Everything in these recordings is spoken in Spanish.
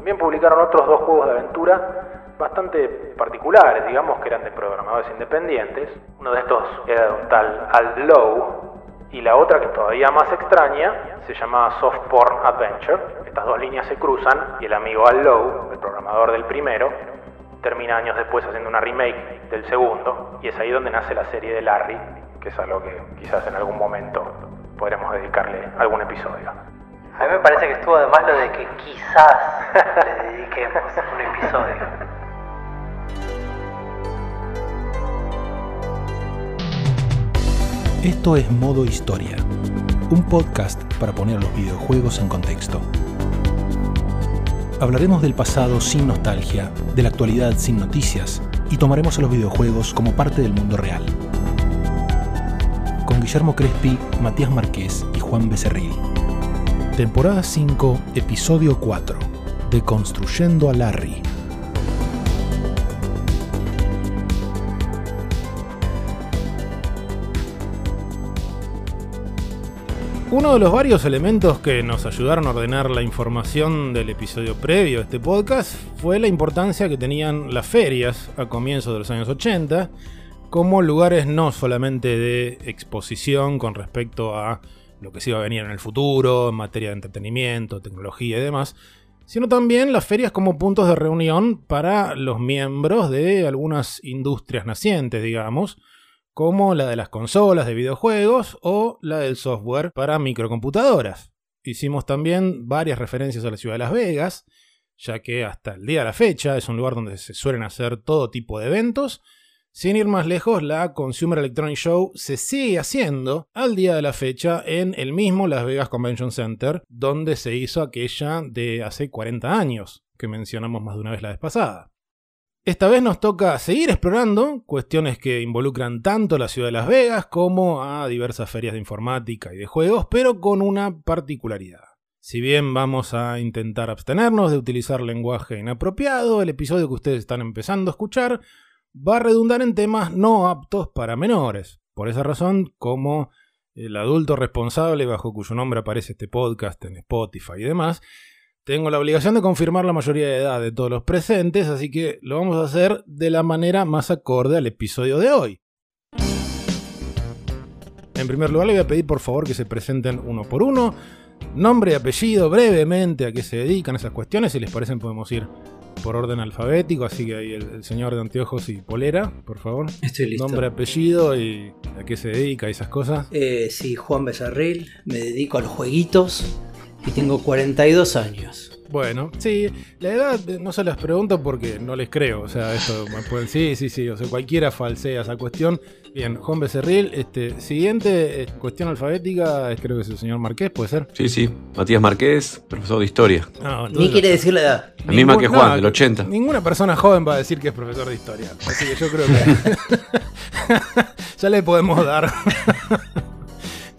También publicaron otros dos juegos de aventura bastante particulares, digamos que eran de programadores independientes. Uno de estos era de un tal Al Low y la otra que todavía más extraña se llama Soft Porn Adventure. Estas dos líneas se cruzan y el amigo Al Low, el programador del primero, termina años después haciendo una remake del segundo y es ahí donde nace la serie de Larry, que es algo que quizás en algún momento podremos dedicarle algún episodio. A mí me parece que estuvo además lo de que quizás le dediquemos un episodio. Esto es Modo Historia, un podcast para poner los videojuegos en contexto. Hablaremos del pasado sin nostalgia, de la actualidad sin noticias y tomaremos a los videojuegos como parte del mundo real. Con Guillermo Crespi, Matías Marqués y Juan Becerril. Temporada 5, episodio 4. Deconstruyendo a Larry. Uno de los varios elementos que nos ayudaron a ordenar la información del episodio previo a este podcast fue la importancia que tenían las ferias a comienzos de los años 80 como lugares no solamente de exposición con respecto a lo que se iba a venir en el futuro, en materia de entretenimiento, tecnología y demás, sino también las ferias como puntos de reunión para los miembros de algunas industrias nacientes, digamos, como la de las consolas de videojuegos o la del software para microcomputadoras. Hicimos también varias referencias a la ciudad de Las Vegas, ya que hasta el día de la fecha es un lugar donde se suelen hacer todo tipo de eventos. Sin ir más lejos, la Consumer Electronic Show se sigue haciendo al día de la fecha en el mismo Las Vegas Convention Center, donde se hizo aquella de hace 40 años, que mencionamos más de una vez la vez pasada. Esta vez nos toca seguir explorando cuestiones que involucran tanto a la ciudad de Las Vegas como a diversas ferias de informática y de juegos, pero con una particularidad. Si bien vamos a intentar abstenernos de utilizar lenguaje inapropiado, el episodio que ustedes están empezando a escuchar va a redundar en temas no aptos para menores. Por esa razón, como el adulto responsable bajo cuyo nombre aparece este podcast en Spotify y demás, tengo la obligación de confirmar la mayoría de edad de todos los presentes, así que lo vamos a hacer de la manera más acorde al episodio de hoy. En primer lugar, le voy a pedir por favor que se presenten uno por uno. Nombre y apellido, brevemente a qué se dedican esas cuestiones. Si les parecen, podemos ir por orden alfabético. Así que ahí el, señor de anteojos y polera, por favor. Estoy listo. Nombre, apellido y a qué se dedica y esas cosas. Eh, sí, Juan Becerril, me dedico a los jueguitos y tengo 42 años. Bueno, sí, la edad no se las pregunto porque no les creo. O sea, esto pueden. Sí, sí, sí. O sea, cualquiera falsea esa cuestión. Bien, Juan Becerril, este, siguiente eh, cuestión alfabética, creo que es el señor Marqués, ¿puede ser? Sí, sí. Matías Marqués, profesor de historia. No, Ni quiere decir la edad. La misma que Juan, del 80. Ninguna persona joven va a decir que es profesor de historia. Así que yo creo que. ya le podemos dar.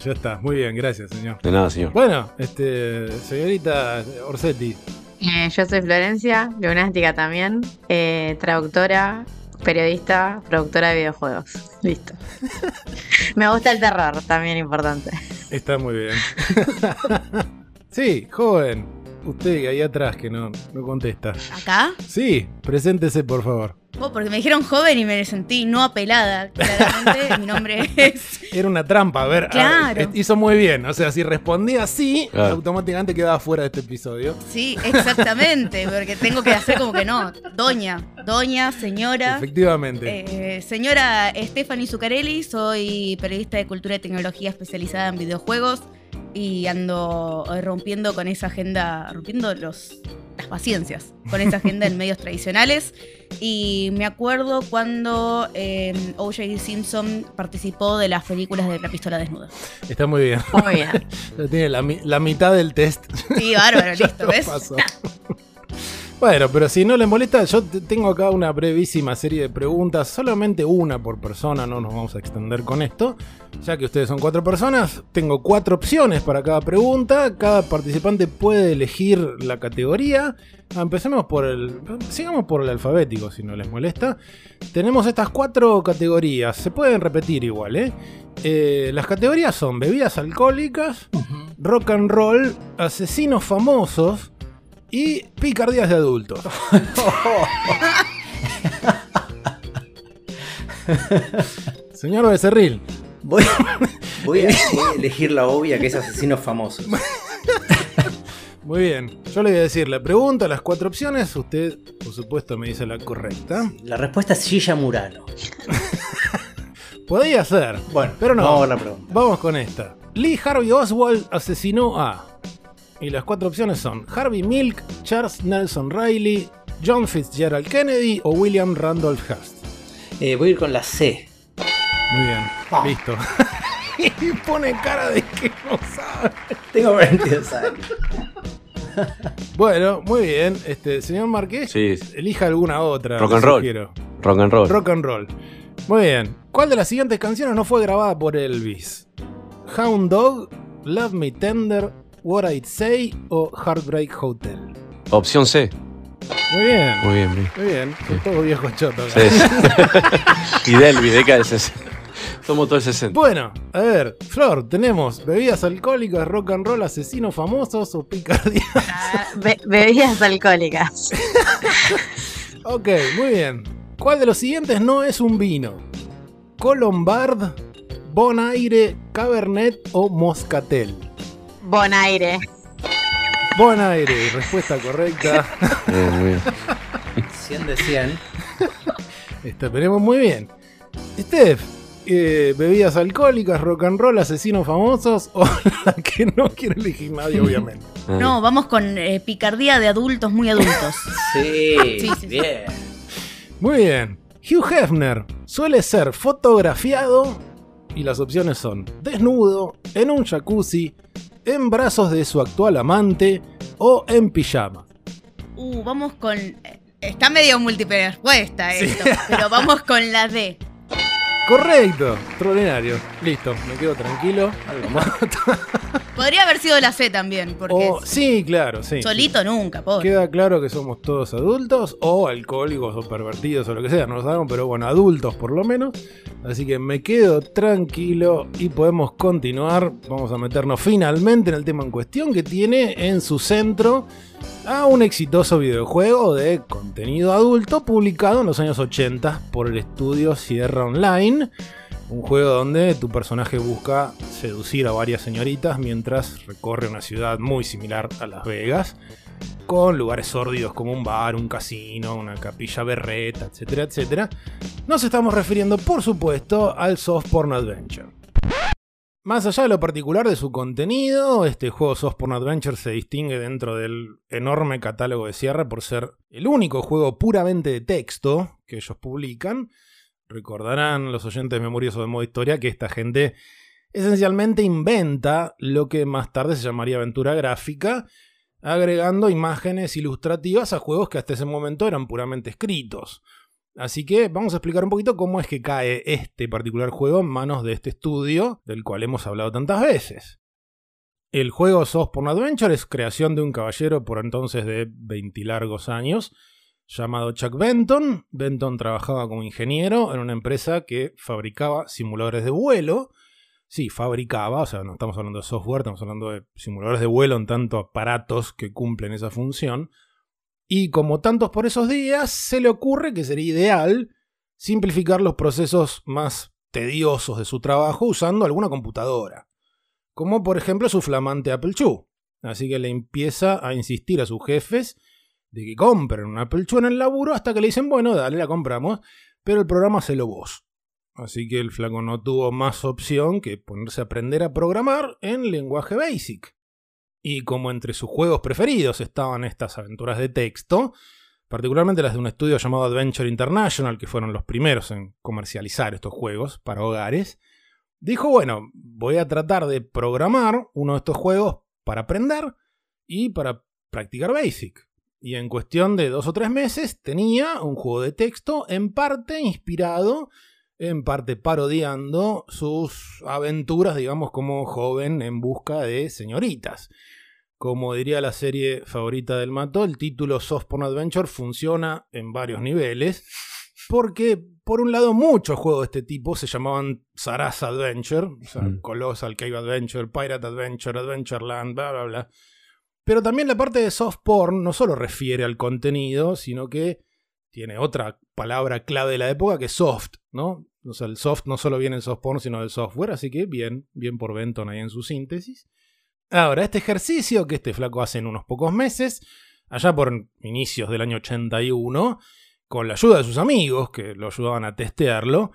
Ya está, muy bien, gracias, señor. De nada, señor. Bueno, este, señorita Orsetti. Eh, yo soy Florencia, lunática también, eh, traductora, periodista, productora de videojuegos. Listo. Me gusta el terror, también importante. Está muy bien. sí, joven. Usted ahí atrás que no, no contesta. ¿Acá? Sí, preséntese por favor. Oh, porque me dijeron joven y me sentí no apelada. Claramente, mi nombre es. Era una trampa, a ver. Claro. hizo muy bien. O sea, si respondía así, automáticamente quedaba fuera de este episodio. Sí, exactamente. porque tengo que hacer como que no. Doña, doña, señora. Efectivamente. Eh, señora Stephanie Zuccarelli, soy periodista de cultura y tecnología especializada en videojuegos y ando rompiendo con esa agenda, rompiendo los, las paciencias con esa agenda en medios tradicionales. Y me acuerdo cuando eh, em, O.J. Simpson participó de las películas de La Pistola Desnuda. Está muy bien. Muy bien. tiene la, la, mitad del test. Sí, bárbaro, listo, ¿ves? Bueno, pero si no le molesta, yo tengo acá una brevísima serie de preguntas, solamente una por persona, no nos vamos a extender con esto. Ya que ustedes son cuatro personas, tengo cuatro opciones para cada pregunta, cada participante puede elegir la categoría. Empecemos por el. Sigamos por el alfabético, si no les molesta. Tenemos estas cuatro categorías, se pueden repetir igual, ¿eh? eh las categorías son bebidas alcohólicas, rock and roll, asesinos famosos, y picardías de adultos. Señor Becerril, Voy, voy a voy a elegir la obvia que es asesinos famosos. muy bien. Yo le voy a decir la pregunta, las cuatro opciones. Usted, por supuesto, me dice la correcta. La respuesta es Gilla Murano. Podría ser. Bueno, pero no. vamos a ver la pregunta. Vamos con esta. Lee Harvey Oswald asesinó a. Y las cuatro opciones son Harvey Milk, Charles Nelson Riley, John Fitzgerald Kennedy o William Randolph Hearst. Eh, voy a ir con la C. Muy bien, Ah. listo. y pone cara de que no sabe. Tengo 22 años. Bueno, muy bien. Este, señor Marqués, Sí, elija alguna otra. Rock and roll. rock and roll. Rock and roll. Muy bien. ¿Cuál de las siguientes canciones no fue grabada por Elvis? Hound Dog, Love Me Tender, What I'd Say o Heartbreak Hotel. Opción C. Muy bien. Muy bien, bien. Muy bien. Son todos viejos chotos. Sí, sí. y Delvi, década del 60. Somos todos el 60. Bueno, a ver, Flor, tenemos bebidas alcohólicas, rock and roll, asesinos famosos o picardía. Ah, be- bebidas alcohólicas. ok, muy bien. ¿Cuál de los siguientes no es un vino? Colombard, Bonaire, Cabernet o Moscatel. Bonaire. Bonaire, respuesta correcta. Bien, muy bien. 100 de 100. Esta tenemos muy bien. Steph, eh, bebidas alcohólicas, rock and roll, asesinos famosos o la que no quiere elegir nadie, obviamente. Ah, No, vamos con eh, picardía de adultos muy adultos. Sí, Sí, sí, sí. bien. Muy bien. Hugh Hefner suele ser fotografiado y las opciones son desnudo, en un jacuzzi, en brazos de su actual amante o en pijama. Uh, vamos con. eh, Está medio múltiple respuesta esto, pero vamos con la D. Correcto, extraordinario. Listo, me quedo tranquilo. Algo más. Podría haber sido la C también, porque O- sí, claro, sí. solito nunca, pobre. Queda claro que somos todos adultos o alcohólicos o pervertidos o lo que sea, no lo sabemos, pero bueno, adultos por lo menos. Así que me quedo tranquilo y podemos continuar. Vamos a meternos finalmente en el tema en cuestión que tiene en su centro a un exitoso videojuego de contenido adulto publicado en los años 80 por el estudio Sierra Online. Un juego donde tu personaje busca seducir a varias señoritas mientras recorre una ciudad muy similar a Las Vegas, con lugares sórdidos como un bar, un casino, una capilla berreta, etcétera, etcétera. Nos estamos refiriendo, por supuesto, al Soft Porn Adventure. Más allá de lo particular de su contenido, este juego Soft Porn Adventure se distingue dentro del enorme catálogo de Sierra por ser el único juego puramente de texto que ellos publican. Recordarán los oyentes memoriosos de modo historia que esta gente esencialmente inventa lo que más tarde se llamaría aventura gráfica, agregando imágenes ilustrativas a juegos que hasta ese momento eran puramente escritos. Así que vamos a explicar un poquito cómo es que cae este particular juego en manos de este estudio del cual hemos hablado tantas veces. El juego Soft Porn Adventure es creación de un caballero por entonces de 20 largos años, llamado Chuck Benton. Benton trabajaba como ingeniero en una empresa que fabricaba simuladores de vuelo. Sí, fabricaba, o sea, no estamos hablando de software, estamos hablando de simuladores de vuelo en tanto aparatos que cumplen esa función. Y como tantos por esos días, se le ocurre que sería ideal simplificar los procesos más tediosos de su trabajo usando alguna computadora. Como por ejemplo su flamante Apple II. Así que le empieza a insistir a sus jefes de que compren un Apple II en el laburo hasta que le dicen, bueno, dale, la compramos, pero el programa se lo vos. Así que el flaco no tuvo más opción que ponerse a aprender a programar en lenguaje BASIC. Y como entre sus juegos preferidos estaban estas aventuras de texto, particularmente las de un estudio llamado Adventure International, que fueron los primeros en comercializar estos juegos para hogares, dijo, bueno, voy a tratar de programar uno de estos juegos para aprender y para practicar BASIC. Y en cuestión de dos o tres meses tenía un juego de texto en parte inspirado, en parte parodiando sus aventuras, digamos, como joven en busca de señoritas. Como diría la serie favorita del Mato, el título Soft Porn Adventure funciona en varios niveles. Porque, por un lado, muchos juegos de este tipo se llamaban Saras Adventure, o sea, Mm. Colossal Cave Adventure, Pirate Adventure, Adventureland, bla, bla, bla. Pero también la parte de soft porn no solo refiere al contenido, sino que tiene otra palabra clave de la época que es soft, ¿no? O sea, el soft no solo viene en soft porn, sino del software, así que bien, bien por Benton ahí en su síntesis. Ahora, este ejercicio que este flaco hace en unos pocos meses, allá por inicios del año 81, con la ayuda de sus amigos que lo ayudaban a testearlo,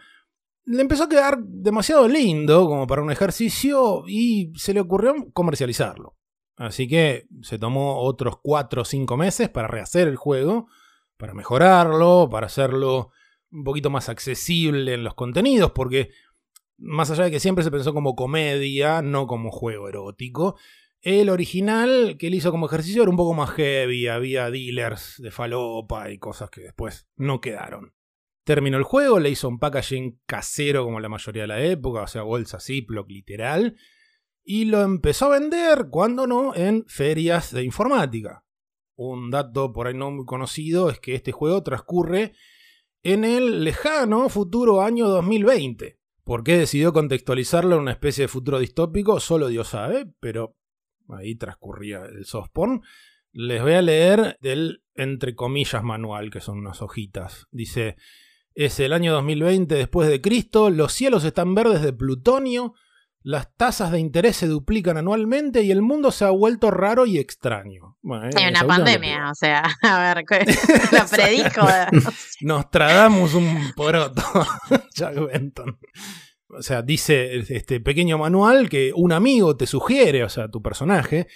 le empezó a quedar demasiado lindo como para un ejercicio y se le ocurrió comercializarlo. Así que se tomó otros 4 o 5 meses para rehacer el juego, para mejorarlo, para hacerlo un poquito más accesible en los contenidos, porque más allá de que siempre se pensó como comedia, no como juego erótico, el original que él hizo como ejercicio era un poco más heavy, había dealers de falopa y cosas que después no quedaron. Terminó el juego, le hizo un packaging casero como la mayoría de la época, o sea, bolsa Ziploc literal, y lo empezó a vender, cuando no, en ferias de informática. Un dato por ahí no muy conocido es que este juego transcurre en el lejano futuro año 2020. ¿Por qué decidió contextualizarlo en una especie de futuro distópico? Solo Dios sabe, pero ahí transcurría el soft porn. Les voy a leer del entre comillas manual, que son unas hojitas. Dice, es el año 2020 después de Cristo, los cielos están verdes de plutonio, las tasas de interés se duplican anualmente y el mundo se ha vuelto raro y extraño. Bueno, Hay esa una pandemia, o sea, a ver, la predijo. Nos tradamos un poroto, Jack Benton. O sea, dice este pequeño manual que un amigo te sugiere, o sea, tu personaje,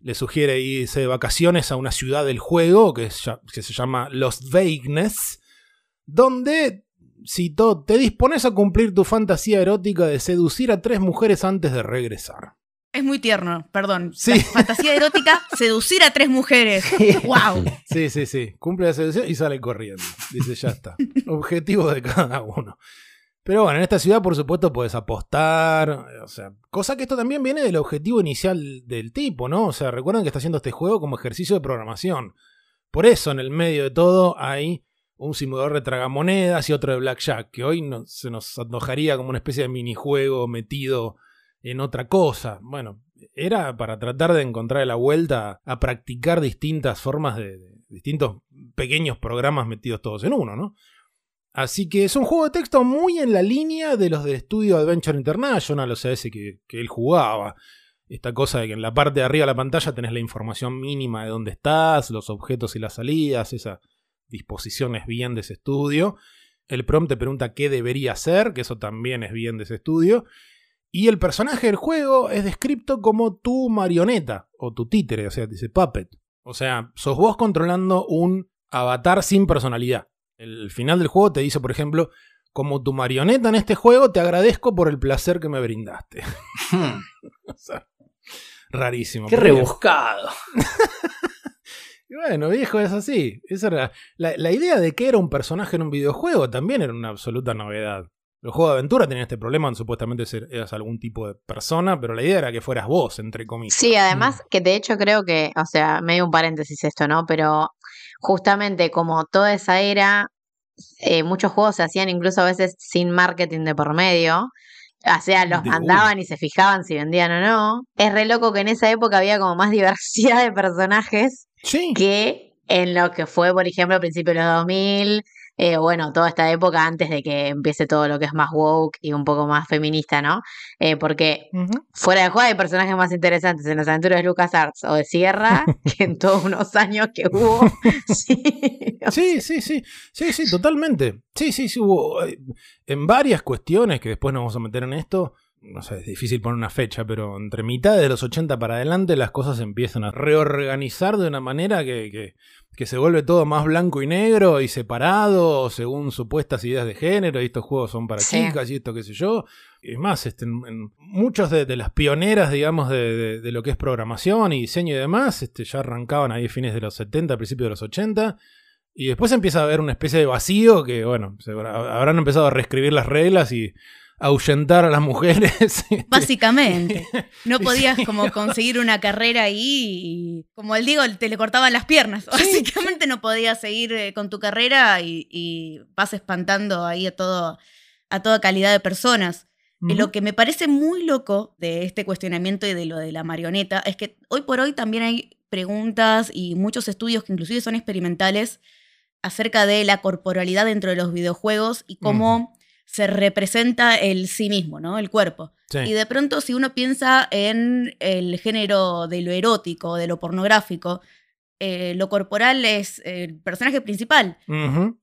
le sugiere irse de vacaciones a una ciudad del juego que, es ya- que se llama Los Vegas, donde, cito, te dispones a cumplir tu fantasía erótica de seducir a tres mujeres antes de regresar. Es muy tierno, perdón. Sí. La fantasía erótica, seducir a tres mujeres. ¡Wow! Sí, sí, sí. Cumple la seducción y sale corriendo. Dice, ya está. Objetivo de cada uno. Pero bueno, en esta ciudad, por supuesto, puedes apostar. O sea, cosa que esto también viene del objetivo inicial del tipo, ¿no? O sea, recuerden que está haciendo este juego como ejercicio de programación. Por eso, en el medio de todo, hay un simulador de tragamonedas y otro de blackjack, que hoy se nos antojaría como una especie de minijuego metido en otra cosa. Bueno, era para tratar de encontrar la vuelta a practicar distintas formas de, distintos pequeños programas metidos todos en uno, ¿no? Así que es un juego de texto muy en la línea de los de Studio Adventure International, o sea, ese que, que él jugaba. Esta cosa de que en la parte de arriba de la pantalla tenés la información mínima de dónde estás, los objetos y las salidas, esa disposición es bien de ese estudio. El prompt te pregunta qué debería hacer, que eso también es bien de ese estudio. Y el personaje del juego es descrito como tu marioneta o tu títere, o sea, dice puppet. O sea, sos vos controlando un avatar sin personalidad. El final del juego te dice, por ejemplo, como tu marioneta en este juego, te agradezco por el placer que me brindaste. O sea, rarísimo. Qué rebuscado. y bueno, viejo, es así. Esa era la, la idea de que era un personaje en un videojuego también era una absoluta novedad. Los juegos de aventura tenían este problema, supuestamente ser- eras algún tipo de persona, pero la idea era que fueras vos, entre comillas. Sí, además que de hecho creo que, o sea, medio un paréntesis esto, ¿no? Pero justamente como toda esa era, eh, muchos juegos se hacían incluso a veces sin marketing de por medio. O sea, los De mandaban y se fijaban si vendían o no. Es re loco que en esa época había como más diversidad de personajes Sí. que en lo que fue, por ejemplo, a principios de los 2000, eh, bueno, toda esta época antes de que empiece todo lo que es más woke y un poco más feminista, ¿no? Eh, porque fuera de juego hay personajes más interesantes en las aventuras de LucasArts o de Sierra que en todos unos años que hubo. Sí. Sí, sí, sí, sí, sí, totalmente. Sí, sí, sí, hubo eh, en varias cuestiones que después nos vamos a meter en esto. No sé, es difícil poner una fecha, pero entre mitad de los 80 para adelante las cosas se empiezan a reorganizar de una manera que, que, que se vuelve todo más blanco y negro y separado según supuestas ideas de género. Y estos juegos son para Sí. chicas y esto qué sé yo. Es más, este, en, en muchos de, de las pioneras, digamos, de, de- de lo que es programación y diseño y demás, este, ya arrancaban ahí a fines de los 70, principios de los 80. Y después empieza a haber una especie de vacío que, bueno, se habrán empezado a reescribir las reglas y ahuyentar a las mujeres. este, Básicamente. No podías como conseguir una carrera ahí y, como él digo, te le cortaban las piernas. Básicamente no podías seguir eh, con tu carrera y, y vas espantando ahí a, todo, a toda calidad de personas. Y Lo que me parece muy loco de este cuestionamiento y de lo de la marioneta es que hoy por hoy también hay preguntas y muchos estudios que inclusive son experimentales acerca de la corporalidad dentro de los videojuegos y cómo se representa el sí mismo, ¿no? El cuerpo. Sí. Y de pronto, si uno piensa en el género de lo erótico, de lo pornográfico, eh, lo corporal es el personaje principal.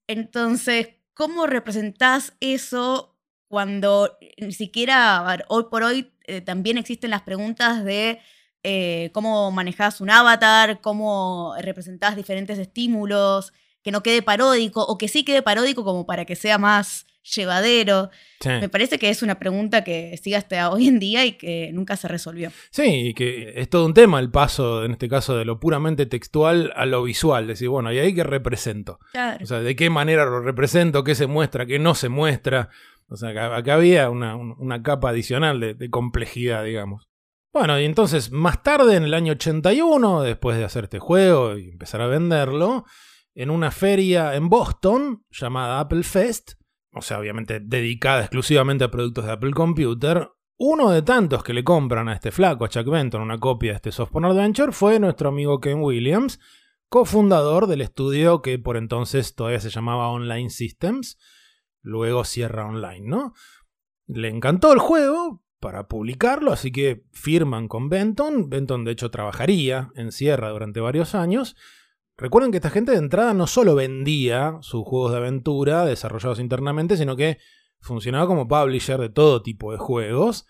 Entonces, ¿cómo representás eso cuando ni siquiera, a ver, hoy por hoy eh, también existen las preguntas de eh, cómo manejás un avatar, cómo representás diferentes estímulos, que no quede paródico o que sí quede paródico como para que sea más llevadero? Sí. Me parece que es una pregunta que sigue hasta hoy en día y que nunca se resolvió. Sí, y que es todo un tema el paso, en este caso, de lo puramente textual a lo visual. Decir, bueno, ¿y ahí qué represento? Claro. O sea, ¿de qué manera lo represento? ¿Qué se muestra? ¿Qué no se muestra? O sea, acá, había una, un- una capa adicional de, de complejidad, digamos. Bueno, y entonces, más tarde, en el año 81, después de hacer este juego y empezar a venderlo, en una feria en Boston llamada Apple Fest, o sea, obviamente dedicada exclusivamente a productos de Apple Computer, uno de tantos que le compran a este flaco, a Chuck Benton, una copia de este Software Adventure, fue nuestro amigo Ken Williams, cofundador del estudio que por entonces todavía se llamaba Online Systems, luego Sierra Online, ¿no? Le encantó el juego para publicarlo, así que firman con Benton. Benton, de hecho, trabajaría en Sierra durante varios años. Recuerden que esta gente de entrada no solo vendía sus juegos de aventura desarrollados internamente, sino que funcionaba como publisher de todo tipo de juegos.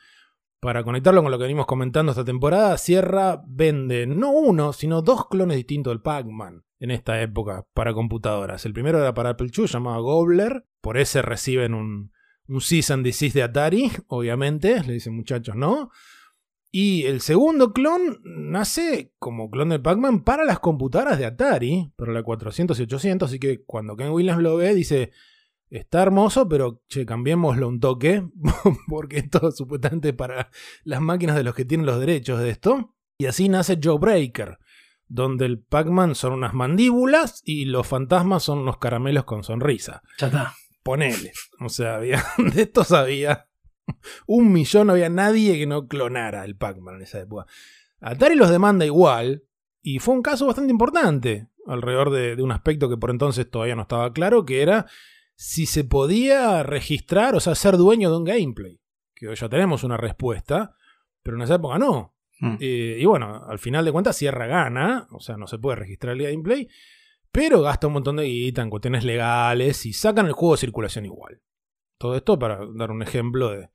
Para conectarlo con lo que venimos comentando esta temporada, Sierra vende no uno, sino dos clones distintos del Pac-Man en esta época para computadoras. El primero era para Apple II, llamado Gobbler. Por ese reciben un, un and de Atari, obviamente. Le dicen muchachos, ¿no? Y el segundo clon nace como clon del Pac-Man para las computadoras de Atari, para la 400 y 800. Así que cuando Ken Williams lo ve, dice: Está hermoso, pero che, cambiémoslo un toque, porque esto es supuestamente para las máquinas de los que tienen los derechos de esto. Y así nace Joe Breaker, donde el Pac-Man son unas mandíbulas y los fantasmas son unos caramelos con sonrisa. Ya está. Ponele. O sea, había, de estos había un millón, no había nadie que no clonara el Pac-Man en esa época. Atari los demanda igual, y fue un caso bastante importante alrededor de, de un aspecto que por entonces todavía no estaba claro, que era si se podía registrar, o sea, ser dueño de un gameplay. Que hoy ya tenemos una respuesta, pero en esa época no. Mm. Eh, y bueno, al final de cuentas, Sierra gana, o sea, no se puede registrar el gameplay, pero gasta un montón de guita en cuestiones legales y sacan el juego de circulación igual. Todo esto para dar un ejemplo de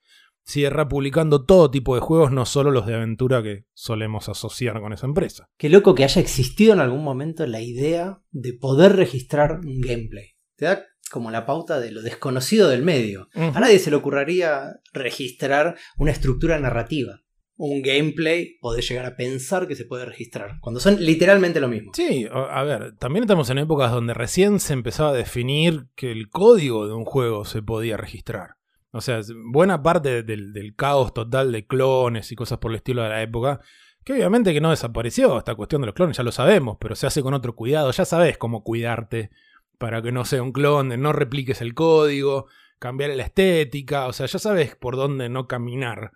Sierra publicando todo tipo de juegos, no solo los de aventura que solemos asociar con esa empresa. Qué loco que haya existido en algún momento la idea de poder registrar un gameplay. Te da como la pauta de lo desconocido del medio. A nadie se le ocurriría registrar una estructura narrativa. Un gameplay, podés llegar a pensar que se puede registrar. Cuando son literalmente lo mismo. Sí, a ver, también estamos en épocas donde recién se empezaba a definir que el código de un juego se podía registrar. O sea, buena parte del, del caos total de clones y cosas por el estilo de la época, que obviamente que no desapareció, esta cuestión de los clones ya lo sabemos, pero se hace con otro cuidado, ya sabes cómo cuidarte para que no sea un clon, no repliques el código, cambiar la estética, o sea, ya sabes por dónde no caminar.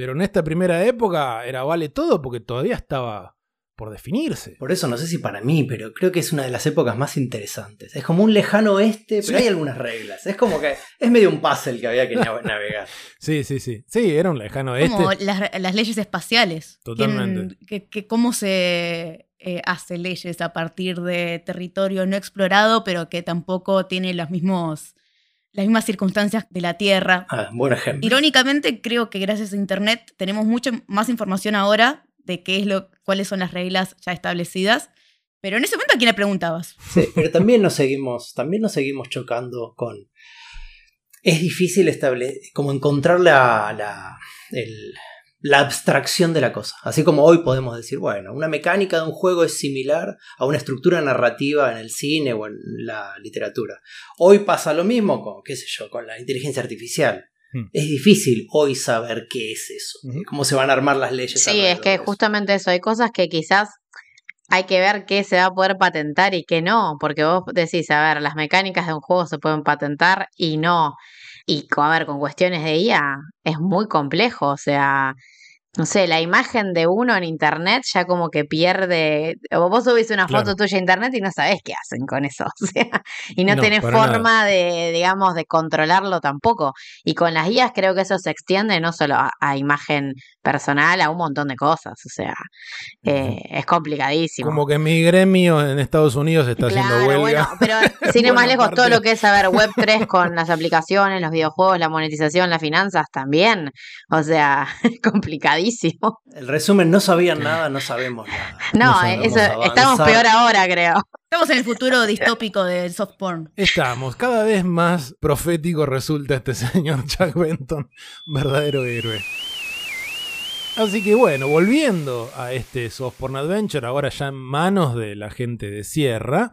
Pero en esta primera época era vale todo porque todavía estaba por definirse. Por eso no sé si para mí, pero creo que es una de las épocas más interesantes. Es como un lejano oeste, pero Sí. hay algunas reglas. Es como que es medio un puzzle que había que nav- navegar. Sí, sí, sí. Sí, era un lejano este. Como las, las leyes espaciales. Totalmente. ¿Quién- que, que ¿Cómo se eh, hace leyes a partir de territorio no explorado, pero que tampoco tiene los mismos, las mismas circunstancias de la Tierra? Ah, buen ejemplo. Irónicamente, creo que gracias a Internet tenemos mucha más información ahora de qué es lo, cuáles son las reglas ya establecidas. Pero en ese momento, ¿a quién le preguntabas? Sí, pero también nos seguimos, también nos seguimos chocando con. Es difícil establecer, como encontrar la, la, el- la abstracción de la cosa. Así como hoy podemos decir, bueno, una mecánica de un juego es similar a una estructura narrativa en el cine o en la literatura. Hoy pasa lo mismo con, qué sé yo, con la inteligencia artificial. Hmm. Es difícil hoy saber qué es eso, cómo se van a armar las leyes. Sí, es que justamente eso, hay cosas que quizás hay que ver qué se va a poder patentar y qué no, porque vos decís, a ver, las mecánicas de un juego se pueden patentar y no. Y a ver, con cuestiones de IA es muy complejo, o sea, no sé, la imagen de uno en internet ya como que pierde. O vos subís una foto Claro. tuya a internet y no sabés qué hacen con eso. O sea, y no, No, tenés forma de, digamos, de controlarlo tampoco. Y con las guías creo que eso se extiende no solo a, a imagen personal, a un montón de cosas. O sea, eh, es complicadísimo. Como que mi gremio en Estados Unidos está haciendo Claro, huelga. bueno, pero sin ir más lejos, todo lo que es saber Web3 con las aplicaciones, los videojuegos, la monetización, las finanzas también. O sea, complicadísimo. El resumen, no sabían nada, no sabemos nada. No, No sabemos eso, estamos peor ahora, creo. Estamos en el futuro distópico del soft porn. Estamos, cada vez más profético resulta este señor Chuck Benton, verdadero héroe. Así que bueno, volviendo a este Soft Porn Adventure, ahora ya en manos de la gente de Sierra,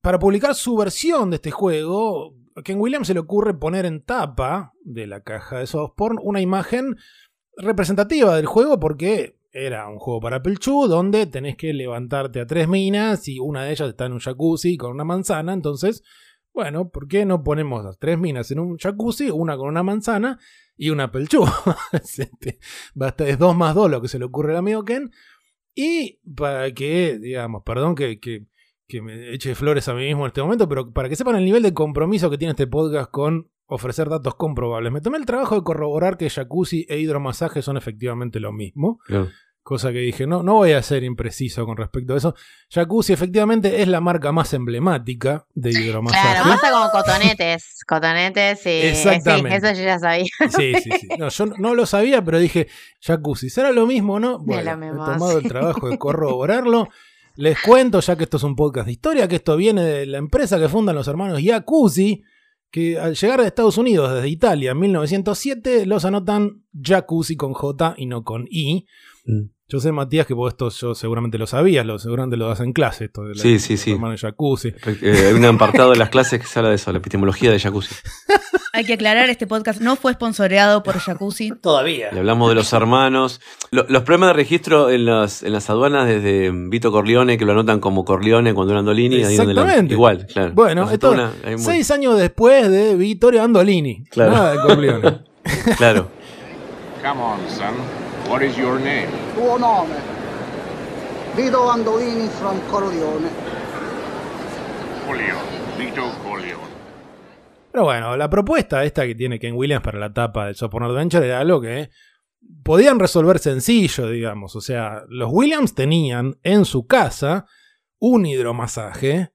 para publicar su versión de este juego, a Ken Williams se le ocurre poner en tapa de la caja de Soft Porn una imagen representativa del juego porque era un juego para II donde tenés que levantarte a tres minas y una de ellas está en un jacuzzi con una manzana, entonces, bueno, ¿por qué no ponemos las tres minas en un jacuzzi, una con una manzana y una? Es este, Basta, es 2 más 2 lo que se le ocurre al amigo Ken. Y para que, digamos, perdón que, que, que me eche flores a mí mismo en este momento, pero para que sepan el nivel de compromiso que tiene este podcast con ofrecer datos comprobables. Me tomé el trabajo de corroborar que jacuzzi e hidromasaje son efectivamente lo mismo. Claro. Cosa que dije, no, no voy a ser impreciso con respecto a eso. Jacuzzi efectivamente es la marca más emblemática de hidromasaje. Claro, pasa como cotonetes. Cotonetes y. Exactamente. Sí, eso yo ya sabía. Sí, sí, sí. No, yo no lo sabía, pero dije, jacuzzi, ¿será lo mismo o no? Bueno, lo he tomado sí. el trabajo de corroborarlo. Les cuento, ya que esto es un podcast de historia, que esto viene de la empresa que fundan los hermanos Jacuzzi, que al llegar de Estados Unidos desde Italia en 1907 los anotan Jacuzzi con J y no con I. Mm. Yo sé, Matías, que vos esto yo seguramente lo sabías, lo, seguramente lo das en clase, esto de la, Sí, sí, los sí. hermanos Jacuzzi. Eh, hay un apartado de las clases que se habla de eso, la epistemología de jacuzzi. Hay que aclarar, este podcast no fue sponsoreado por Jacuzzi. Todavía. Y hablamos de los hermanos. Lo- los problemas de registro en las, en las aduanas desde Vito Corleone, que lo anotan como Corleone cuando era Andolini. ahí donde Exactamente. igual, claro. Bueno, esto, una- seis años después de Vittorio Andolini. Claro. Nada de Corleone. Claro. Come on, son. What is your name? Tuo nome? Vito Andolini from Corleone. Corleone. Vito Corleone. Pero bueno, la propuesta esta que tiene Ken Williams para la tapa del Software Adventure era algo que podían resolver sencillo, digamos. O sea, los Williams tenían en su casa un hidromasaje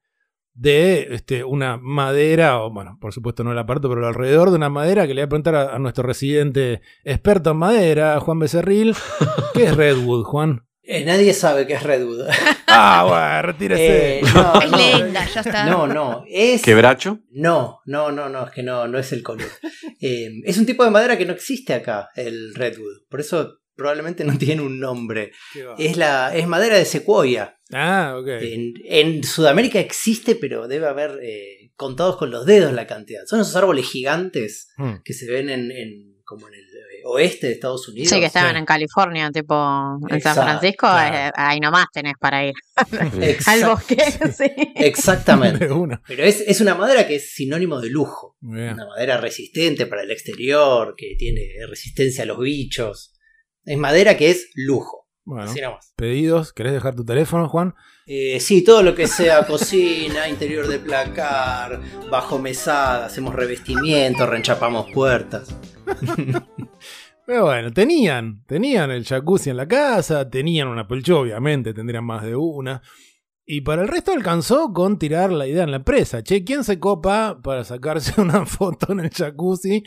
de este, una madera, o bueno, por supuesto no el aparato, pero alrededor de una madera que le voy a preguntar a, a nuestro residente experto en madera, Juan Becerril, ¿qué es Redwood, Juan? Eh, nadie sabe qué es Redwood. Ah, bueno, retírese. Eh, no, Es no. linda, ya está. No, no. Es. ¿Quebracho? No, no, no, no, es que no, no es el color. Eh, es un tipo de madera que no existe acá, el redwood. Por eso probablemente no tiene un nombre. Es la, es madera de secuoya. Ah, ok. En, en Sudamérica existe, pero debe haber eh, contados con los dedos la cantidad. Son esos árboles gigantes Hmm. que se ven en, en- como en el eh, oeste de Estados Unidos. Sí, que estaban sí. en California, tipo en San Francisco, claro. eh, ahí nomás tenés para ir Exact- al bosque. sí. Exactamente. Pero es, es una madera que es sinónimo de lujo. Una madera resistente para el exterior, que tiene resistencia a los bichos. Es madera que es lujo. Bueno, Así nomás. pedidos. ¿Querés dejar tu teléfono, Juan? Eh, sí, todo lo que sea cocina, interior de placar, bajo mesada, hacemos revestimiento, reenchapamos puertas. Pero bueno, tenían, tenían el jacuzzi en la casa, tenían una pelcho, obviamente, tendrían más de una. Y para el resto alcanzó con tirar la idea en la empresa. Che, ¿quién se copa para sacarse una foto en el jacuzzi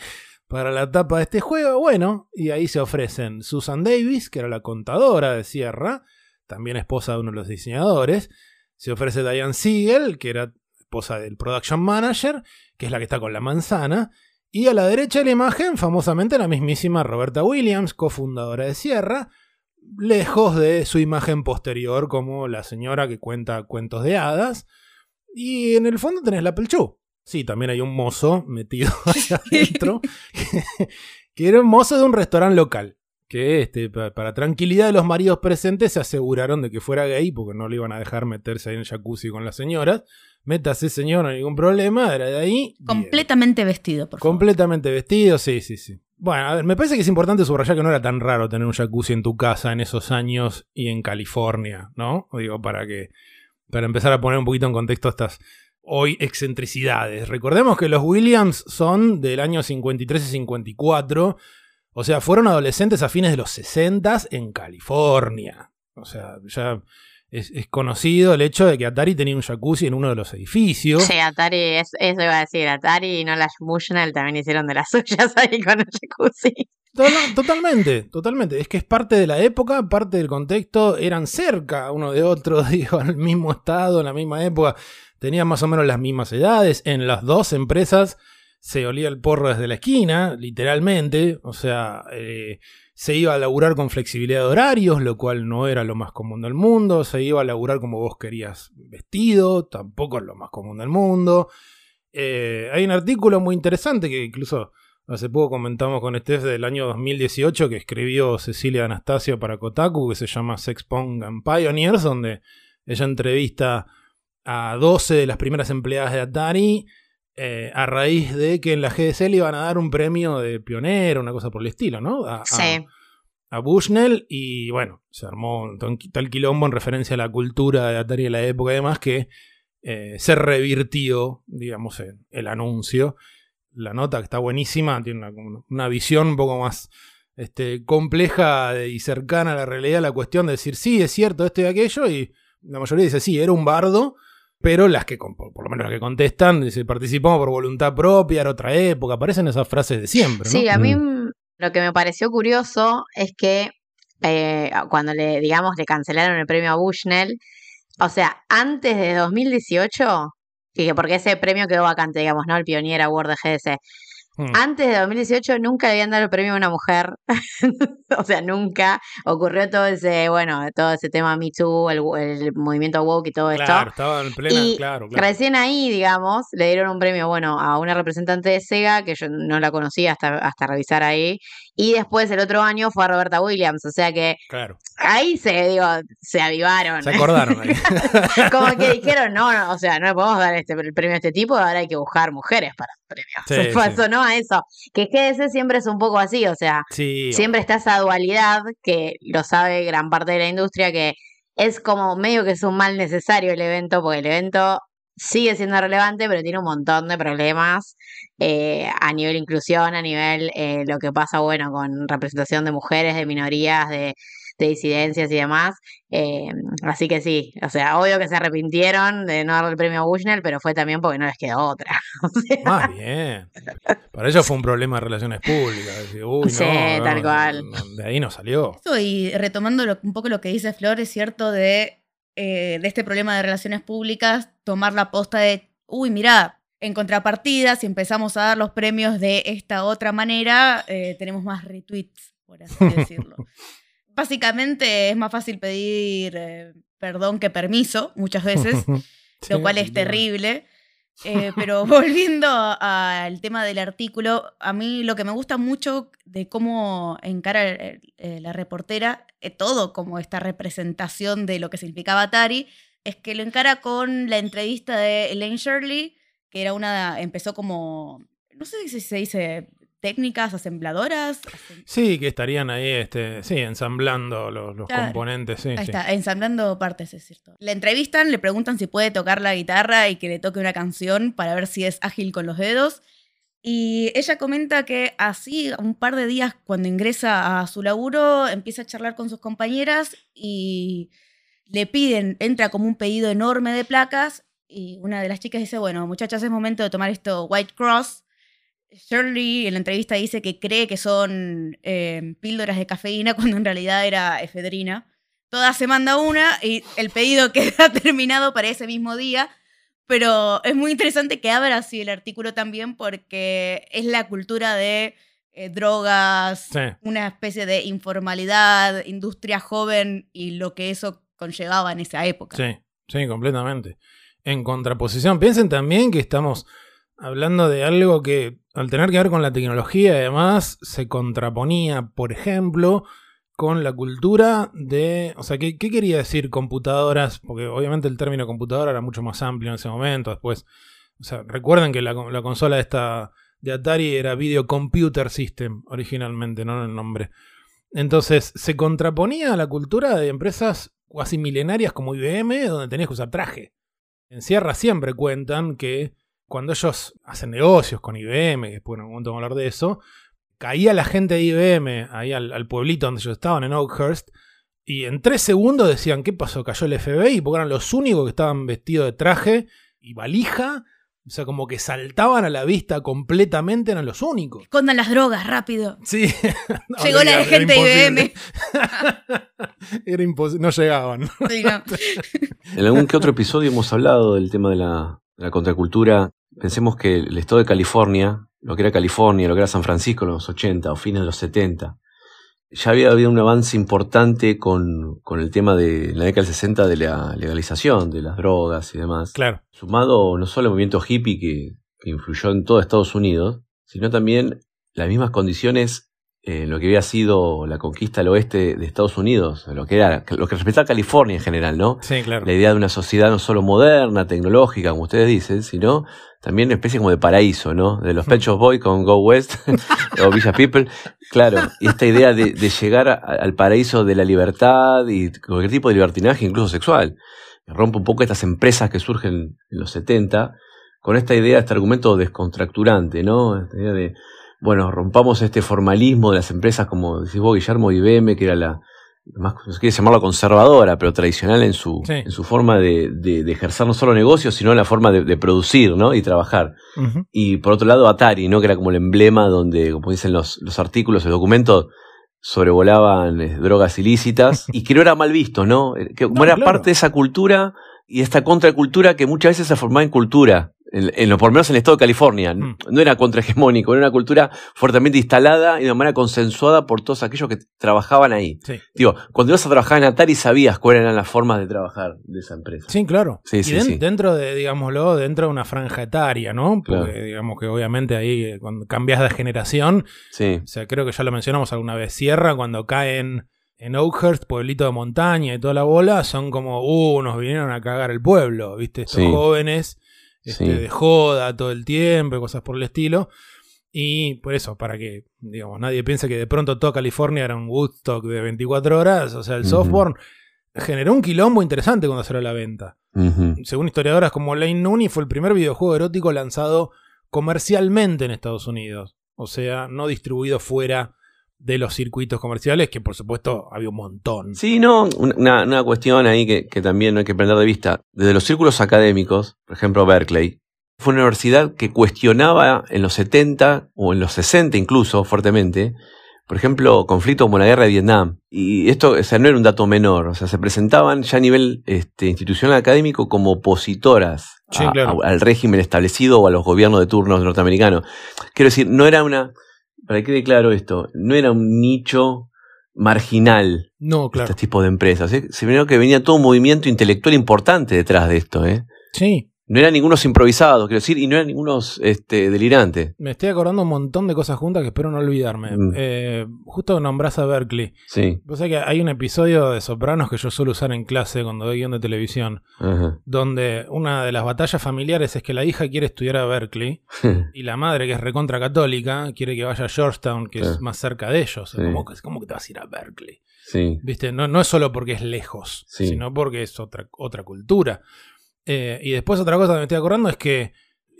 para la tapa de este juego? Bueno, y ahí se ofrecen Susan Davis, que era la contadora de Sierra, también esposa de uno de los diseñadores. Se ofrece Diane Siegel, que era esposa del production manager, que es la que está con la manzana. Y a la derecha de la imagen, famosamente la mismísima Roberta Williams, cofundadora de Sierra, lejos de su imagen posterior como la señora que cuenta cuentos de hadas. Y en el fondo tenés la Pelchú. Sí, también hay un mozo metido allá adentro, que, que era un mozo de un restaurante local. Que este, pa- para tranquilidad de los maridos presentes se aseguraron de que fuera gay, porque no le iban a dejar meterse ahí en el jacuzzi con las señoras. Métase, señor, no hay ningún problema, era de ahí. bien. Completamente vestido, por favor. Completamente vestido, sí, sí, sí. Bueno, a ver, me parece que es importante subrayar que no era tan raro tener un jacuzzi en tu casa en esos años y en California, ¿no? Digo, para que. Para empezar a poner un poquito en contexto estas hoy excentricidades. Recordemos que los Williams son del año 53 y 54. O sea, fueron adolescentes a fines de los 60 en California. O sea, ya es, es conocido el hecho de que Atari tenía un jacuzzi en uno de los edificios. Sí, Atari, es- eso iba a decir, Atari y no las Bushnell también hicieron de las suyas ahí con el jacuzzi. Total- Totalmente, totalmente. Es que es parte de la época, parte del contexto. Eran cerca uno de otro, digo, en el mismo estado, en la misma época. Tenían más o menos las mismas edades. En las dos empresas se olía el porro desde la esquina, literalmente. O sea, eh, se iba a laburar con flexibilidad de horarios, lo cual no era lo más común del mundo. Se iba a laburar como vos querías vestido, tampoco es lo más común del mundo. Eh, hay un artículo muy interesante que incluso hace poco comentamos con Steph del año 2018 que escribió Cecilia Anastasio para Kotaku que se llama Sex Punk and Pioneers, donde ella entrevista a 12 de las primeras empleadas de Atari eh, a raíz de que en la GDC le iban a dar un premio de pionero, una cosa por el estilo, ¿no? A, Sí. a Bushnell y bueno, se armó un tal quilombo en referencia a la cultura de Atari de la época y demás que eh, se revirtió, digamos, el anuncio. La nota que está buenísima, tiene una, visión un poco más este, compleja y cercana a la realidad, la cuestión de decir, sí, es cierto esto y aquello, y la mayoría dice, sí, era un bardo, pero las que, por lo menos las que contestan, dice, participamos por voluntad propia, era otra época, aparecen esas frases de siempre, ¿no? Sí, a mí mm, lo que me pareció curioso es que eh, cuando le, digamos, le cancelaron el premio a Bushnell, o sea, antes de 2018, que porque ese premio quedó vacante, digamos, ¿no? El Pioneer Award de GDC. Hmm. Antes de 2018 nunca le habían dado el premio a una mujer. o sea, nunca ocurrió todo ese, bueno, todo ese tema Me Too, el, el movimiento woke y todo esto. Claro, estaba en plena, Y claro, claro. Recién ahí, digamos, le dieron un premio, bueno, a una representante de Sega, que yo no la conocía hasta, hasta revisar ahí. Y después el otro año fue a Roberta Williams. O sea que Claro. ahí se, digo, se avivaron. Se acordaron ahí. Como que dijeron, no, no, o sea, no le podemos dar este, el premio a este tipo, ahora hay que buscar mujeres para el premio. Sí, pasó, ¿no? A eso. Que GDC siempre es un poco así, o sea, Sí, siempre está esa dualidad que lo sabe gran parte de la industria, que es como medio que es un mal necesario el evento, porque el evento sigue siendo relevante, pero tiene un montón de problemas eh, a nivel inclusión, a nivel eh, lo que pasa, bueno, con representación de mujeres, de minorías, de, de disidencias y demás. Eh, así que sí, o sea, obvio que se arrepintieron de no darle el premio a Bushnell, pero fue también porque no les quedó otra. O sea, Más bien. Para ellos fue un problema de relaciones públicas. decir, uy, no, Sí, no, tal no, cual. de ahí no salió. Eso, y retomando lo- un poco lo que dice Flor, es cierto de, eh, de este problema de relaciones públicas, tomar la posta de, uy, mirá, en contrapartida, si empezamos a dar los premios de esta otra manera, eh, tenemos más retweets, por así decirlo. Básicamente es más fácil pedir eh, perdón que permiso, muchas veces, Sí, lo cual es terrible. Eh, pero volviendo al tema del artículo, a mí lo que me gusta mucho de cómo encara eh, la reportera eh, todo como esta representación de lo que significaba Atari, es que lo encara con la entrevista de Elaine Shirley, que era una, empezó como, no sé si se dice técnicas asembladoras. Sí, que estarían ahí, este, sí, ensamblando los, los Claro. componentes. Sí, Ahí sí. está, ensamblando partes, es cierto. Le entrevistan, le preguntan si puede tocar la guitarra y que le toque una canción para ver si es ágil con los dedos. Y ella comenta que así, un par de días cuando ingresa a su laburo, empieza a charlar con sus compañeras y le piden, entra como un pedido enorme de placas y una de las chicas dice, bueno, muchachas, es momento de tomar esto White Cross. Shirley en la entrevista dice que cree que son eh, píldoras de cafeína cuando en realidad era efedrina. Todas se manda una y el pedido queda terminado para ese mismo día. Pero es muy interesante que abra así el artículo también porque es la cultura de eh, drogas, Sí. una especie de informalidad, industria joven y lo que eso conllevaba en esa época. Sí, sí, completamente. En contraposición, piensen también que estamos hablando de algo que, al tener que ver con la tecnología, además, se contraponía, por ejemplo, con la cultura de. O sea, ¿qué, qué quería decir computadoras? Porque obviamente el término computadora era mucho más amplio en ese momento. Después, o sea, recuerden que la, la consola esta de Atari era Video Computer System, originalmente, no el nombre. Entonces, se contraponía a la cultura de empresas casi milenarias como IBM, donde tenías que usar traje. En Sierra siempre cuentan que cuando ellos hacen negocios con IBM, que después en algún momento vamos a hablar de eso, caía la gente de IBM ahí al, al pueblito donde ellos estaban, en Oakhurst, y en tres segundos decían, ¿qué pasó? Cayó el FBI, porque eran los únicos que estaban vestidos de traje y valija. O sea, como que saltaban a la vista completamente, eran los únicos. Escondan las drogas, rápido. Sí. Llegó la de gente de IBM. Era imposible, no llegaban. Sí, no. En algún que otro episodio hemos hablado del tema de la, de la contracultura. Pensemos que el estado de California, lo que era California, lo que era San Francisco en los 80 o fines de los 70, ya había habido un avance importante con, con el tema de en la década del 60 de la legalización de las drogas y demás. Claro. Sumado no solo al movimiento hippie que, que influyó en todo Estados Unidos, sino también las mismas condiciones en lo que había sido la conquista al oeste de Estados Unidos, lo que era, lo que respecta a California en general, ¿no? Sí, claro. La idea de una sociedad no solo moderna, tecnológica, como ustedes dicen, sino también una especie como de paraíso, ¿no? De los Pet Shop Boys con Go West o Villa People. Claro, y esta idea de, de llegar a- al paraíso de la libertad y cualquier tipo de libertinaje, incluso sexual. Rompe un poco estas empresas que surgen en los 70 con esta idea, este argumento descontracturante, ¿no? Esta idea de, bueno, rompamos este formalismo de las empresas como decís vos, Guillermo, IBM, que era la, más, no quiere llamarla conservadora, pero tradicional en su, Sí. en su forma de, de- de ejercer no solo negocios, sino la forma de, de producir, ¿no? Y trabajar. Y por otro lado, Atari, ¿no? Que era como el emblema donde, como dicen los, los artículos, el documento, sobrevolaban eh, drogas ilícitas y que no era mal visto, ¿no? Eh, Que como No, era claro. parte de esa cultura y esta contracultura que muchas veces se formaba en cultura, en, en por lo menos en el estado de California. Mm. No era contrahegemónico, era una cultura fuertemente instalada y de manera consensuada por todos aquellos que trabajaban ahí. Sí. Digo, cuando ibas a trabajar en Atari sabías cuáles eran las formas de trabajar de esa empresa. Sí, claro. Sí, y sí, dentro de, digámoslo, dentro de una franja etaria, ¿no? Porque Claro. digamos que obviamente ahí eh, cuando cambias de generación, Sí. o sea, creo que ya lo mencionamos alguna vez, Sierra cuando caen en Oakhurst, pueblito de montaña y toda la bola, son como, uh, nos vinieron a cagar el pueblo, ¿viste? Estos jóvenes este, Sí. de joda todo el tiempo y cosas por el estilo. Y por eso, para que, digamos, nadie piense que de pronto toda California era un Woodstock de 24 horas, o sea, el Ujú. software generó un quilombo interesante cuando salió a la venta. Según historiadoras como Lane Nooney, fue el primer videojuego erótico lanzado comercialmente en Estados Unidos. O sea, no distribuido fuera de los circuitos comerciales, que por supuesto había un montón. Sí, no, una, una cuestión ahí que, que también no hay que perder de vista. Desde los círculos académicos, por ejemplo Berkeley, fue una universidad que cuestionaba en los 70 o en los 60 incluso fuertemente, por ejemplo, conflictos como la guerra de Vietnam. Y esto o sea, no era un dato menor, o sea, se presentaban ya a nivel este, institucional académico como opositoras Sí, a- claro. a- al régimen establecido o a los gobiernos de turnos norteamericanos. Quiero decir, no era una, para que quede claro esto, no era un nicho marginal No, claro. este tipo de empresas. ¿eh? Se vio que venía todo un movimiento intelectual importante detrás de esto. ¿eh? Sí, No eran ningunos improvisados, quiero decir, y no eran ningunos este, delirantes. me estoy acordando un montón de cosas juntas que espero no olvidarme. Mm. Eh, justo nombrás a Berkeley. Sí. O sea que hay un episodio de Sopranos que yo suelo usar en clase cuando doy guion de televisión, Ajá. donde una de las batallas familiares es que la hija quiere estudiar a Berkeley y la madre, que es recontra católica, quiere que vaya a Georgetown, que es Claro. más cerca de ellos. Sí. ¿Cómo, que- cómo que te vas a ir a Berkeley? sí. ¿Viste? No, no es solo porque es lejos, Sí. sino porque es otra, otra cultura. Eh, y después otra cosa que me estoy acordando es que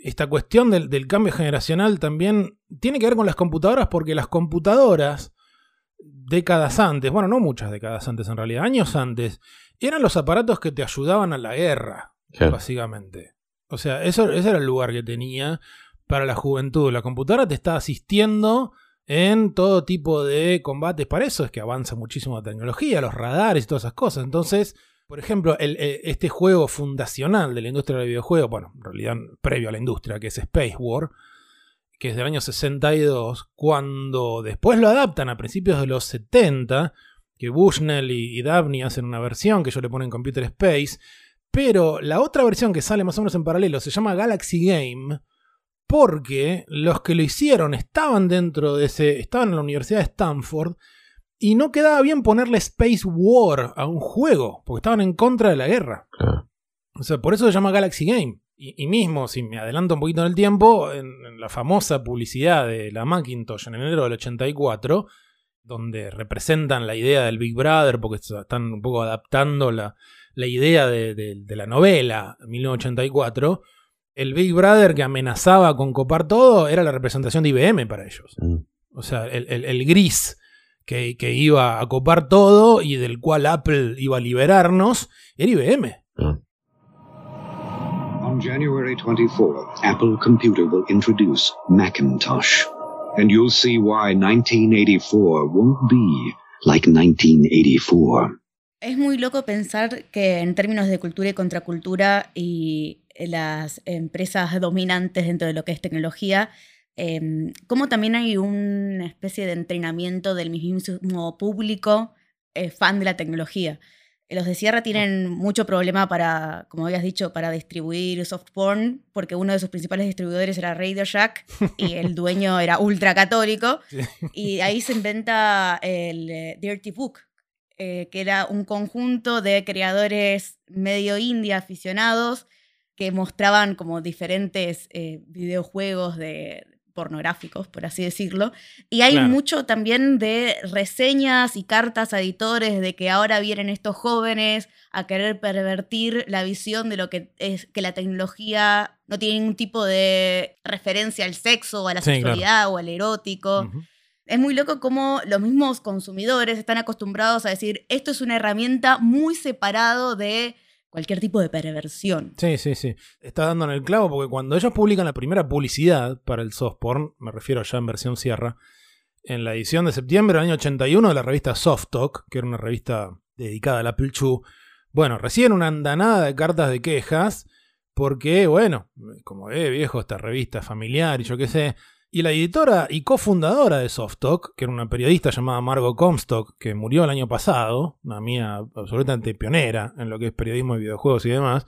esta cuestión del, del cambio generacional también tiene que ver con las computadoras porque las computadoras décadas antes, bueno, no muchas décadas antes en realidad, años antes, eran los aparatos que te ayudaban a la guerra, básicamente. O sea, eso, ese era el lugar que tenía para la juventud. La computadora te está asistiendo en todo tipo de combates. Para eso es que avanza muchísimo la tecnología, los radares y todas esas cosas. Entonces, por ejemplo, eh, este juego fundacional de la industria del videojuego, bueno, en realidad previo a la industria, que es Space War, que es del año 62, cuando después lo adaptan a principios de los 70, que Bushnell y, y Dabney hacen una versión que ellos le ponen Computer Space, pero la otra versión que sale más o menos en paralelo se llama Galaxy Game, porque los que lo hicieron estaban dentro de ese, estaban en la Universidad de Stanford, y no quedaba bien ponerle Space War a un juego, porque estaban en contra de la guerra. Claro. O sea, por eso se llama Galaxy Game. Y, y mismo, si me adelanto un poquito en el tiempo, en, en la famosa publicidad de la Macintosh en enero del 84, donde representan la idea del Big Brother, porque están un poco adaptando la, la idea de, de- de la novela 1984, el Big Brother que amenazaba con copar todo era la representación de IBM para ellos. Mm. O sea, el, el- el gris que, que iba a copar todo y del cual Apple iba a liberarnos era IBM. Ah. On January 24, Apple Computer will introduce Macintosh. And you'll see why 1984 won't be like 1984. Es muy loco pensar que en términos de cultura y contracultura y las empresas dominantes dentro de lo que es tecnología, eh, como también hay una especie de entrenamiento del mismo público eh, fan de la tecnología. Los de Sierra tienen mucho problema para, como habías dicho, para distribuir soft porn, porque uno de sus principales distribuidores era Radio Shack y el dueño era ultra católico. Y ahí se inventa el eh, Dirty Book, eh, que era un conjunto de creadores medio indie aficionados que mostraban como diferentes eh, videojuegos de pornográficos, por así decirlo. Y hay Claro. mucho también de reseñas y cartas a editores de que ahora vienen estos jóvenes a querer pervertir la visión de lo que es que la tecnología no tiene ningún tipo de referencia al sexo o a la Sí, claro. sexualidad o al erótico. Es muy loco cómo los mismos consumidores están acostumbrados a decir, esto es una herramienta muy separado de cualquier tipo de perversión. Sí, sí, sí. Está dando en el clavo porque cuando ellos publican la primera publicidad para el soft porn, me refiero ya en versión Sierra, en la edición de septiembre del año 81 de la revista Soft Talk, que era una revista dedicada al Apple II, bueno, recién una andanada de cartas de quejas, porque, bueno, como eh, viejo, esta revista familiar y yo qué sé. Y la editora y cofundadora de Softalk, que era una periodista llamada Margot Comstock, que murió el año pasado, una mía absolutamente pionera en lo que es periodismo de videojuegos y demás,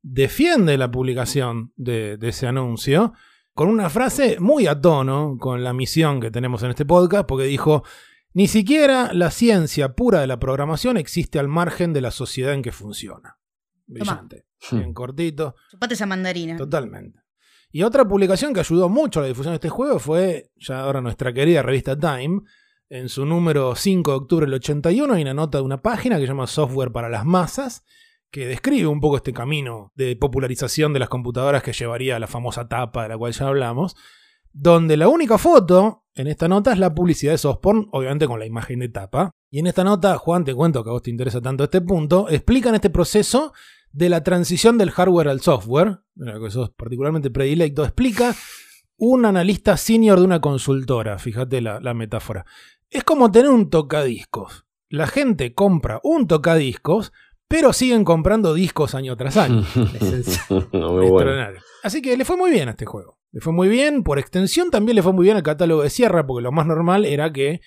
defiende la publicación de, de ese anuncio con una frase muy a tono con la misión que tenemos en este podcast, porque dijo, ni siquiera la ciencia pura de la programación existe al margen de la sociedad en que funciona. Brillante. Bien cortito. Chupate esa mandarina. Totalmente. Y otra publicación que ayudó mucho a la difusión de este juego fue, ya ahora nuestra querida revista Time, en su número 5 de octubre del 81 hay una nota de una página que se llama Software para las Masas, que describe un poco este camino de popularización de las computadoras que llevaría a la famosa tapa de la cual ya hablamos, donde la única foto en esta nota es la publicidad de Softporn, obviamente con la imagen de tapa. Y en esta nota, Juan, te cuento que a vos te interesa tanto este punto, explican este proceso de la transición del hardware al software, de lo que sos particularmente predilecto, explica un analista senior de una consultora, fíjate la, la metáfora. Es como tener un tocadiscos. La gente compra un tocadiscos, pero siguen comprando discos año tras año. Extraordinario. Así que le fue muy bien a este juego. Le fue muy bien, por extensión también le fue muy bien al catálogo de Sierra, porque lo más normal era que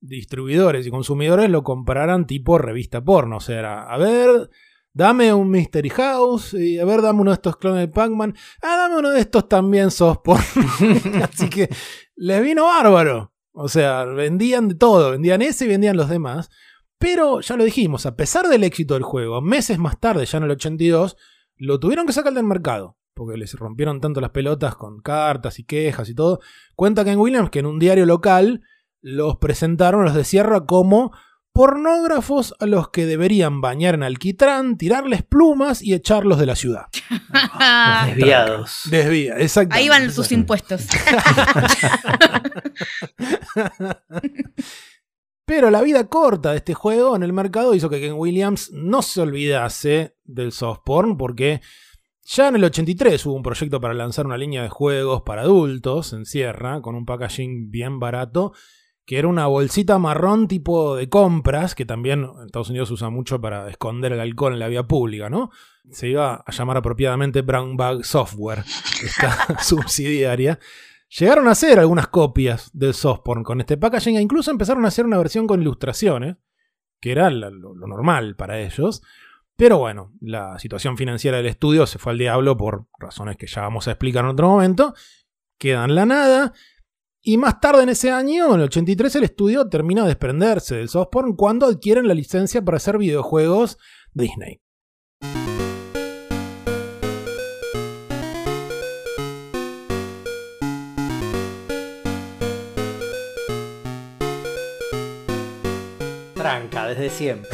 distribuidores y consumidores lo compraran tipo revista porno. O sea, era, a ver, dame un Mystery House, y a ver, dame uno de estos clones de Pac-Man. Ah, dame uno de estos también sos porno. Así que les vino bárbaro. O sea, vendían de todo, vendían ese y vendían los demás. Pero ya lo dijimos, a pesar del éxito del juego, meses más tarde, ya en el 82, lo tuvieron que sacar del mercado. Porque les rompieron tanto las pelotas con cartas y quejas y todo. Cuenta Ken Williams que en un diario local los presentaron los de Sierra como pornógrafos a los que deberían bañar en alquitrán, tirarles plumas y echarlos de la ciudad. Desviados. Desvía, exacto. Ahí van sus impuestos. Pero la vida corta de este juego en el mercado hizo que Ken Williams no se olvidase del soft porn porque ya en el 83 hubo un proyecto para lanzar una línea de juegos para adultos en Sierra con un packaging bien barato que era una bolsita marrón tipo de compras que también en Estados Unidos se usa mucho para esconder el alcohol en la vía pública, ¿no? Se iba a llamar apropiadamente Brown Bag Software, esta subsidiaria. Llegaron a hacer algunas copias del softporn con este packaging e incluso empezaron a hacer una versión con ilustraciones, que era lo, lo normal para ellos. Pero bueno, la situación financiera del estudio se fue al diablo por razones que ya vamos a explicar en otro momento. Quedan la nada. Y más tarde en ese año, en el 83, el estudio termina de desprenderse del Softporn cuando adquieren la licencia para hacer videojuegos Disney. Tranca, desde siempre.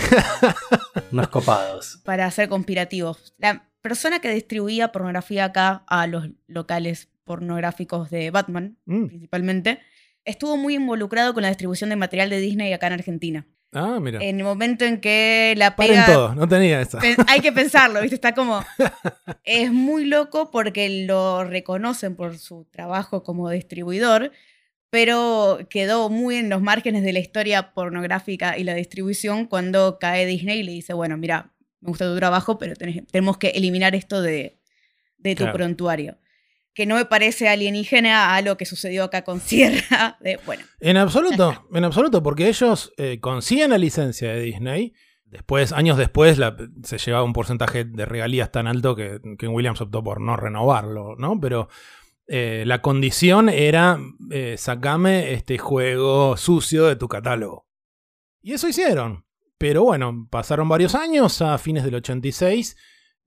Unos copados. Para ser conspirativos. La persona que distribuía pornografía acá a los locales pornográficos de Batman, Mm. principalmente, estuvo muy involucrado con la distribución de material de Disney acá en Argentina. Ah, mira. En el momento en que la Paren pega... todo, no tenía esa. Hay que pensarlo, ¿viste? Está como. Es muy loco porque lo reconocen por su trabajo como distribuidor, pero quedó muy en los márgenes de la historia pornográfica y la distribución cuando cae Disney y le dice: Bueno, mira, me gusta tu trabajo, pero tenés- tenemos que eliminar esto de, de tu Claro. prontuario. Que no me parece alienígena a lo que sucedió acá con Sierra. Bueno, En absoluto, en absoluto, porque ellos eh, consiguen la licencia de Disney. Después, años después, se llevaba un porcentaje de regalías tan alto que, que Williams optó por no renovarlo, ¿no? Pero eh, la condición era eh, sacame este juego sucio de tu catálogo. Y eso hicieron. Pero bueno, pasaron varios años, a fines del 86,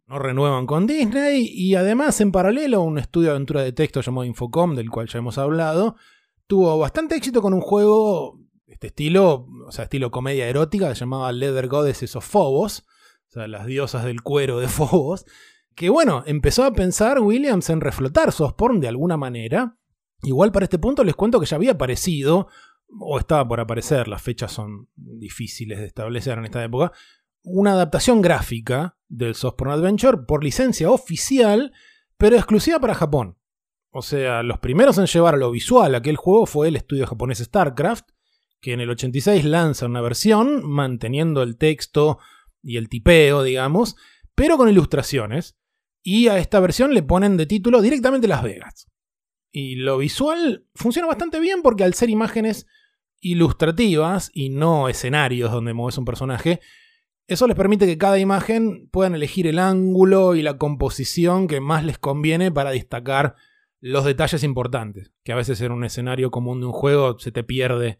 no renuevan con Disney y además en paralelo un estudio de aventura de texto llamado Infocom, del cual ya hemos hablado, tuvo bastante éxito con un juego de este estilo, o sea, estilo comedia erótica, llamaba Leather Goddesses of Phobos, o sea, las diosas del cuero de Phobos, que bueno, empezó a pensar Williams en reflotar Softporn de alguna manera. Igual para este punto les cuento que ya había aparecido, o estaba por aparecer, las fechas son difíciles de establecer en esta época, una adaptación gráfica del Softporn Adventure por licencia oficial, pero exclusiva para Japón. O sea, los primeros en llevar a lo visual aquel juego fue el estudio japonés StarCraft, que en el 86 lanza una versión manteniendo el texto y el tipeo, digamos, pero con ilustraciones. Y a esta versión le ponen de título directamente Las Vegas. Y lo visual funciona bastante bien porque al ser imágenes ilustrativas y no escenarios donde mueves un personaje, eso les permite que cada imagen puedan elegir el ángulo y la composición que más les conviene para destacar los detalles importantes, que a veces en un escenario común de un juego se te pierde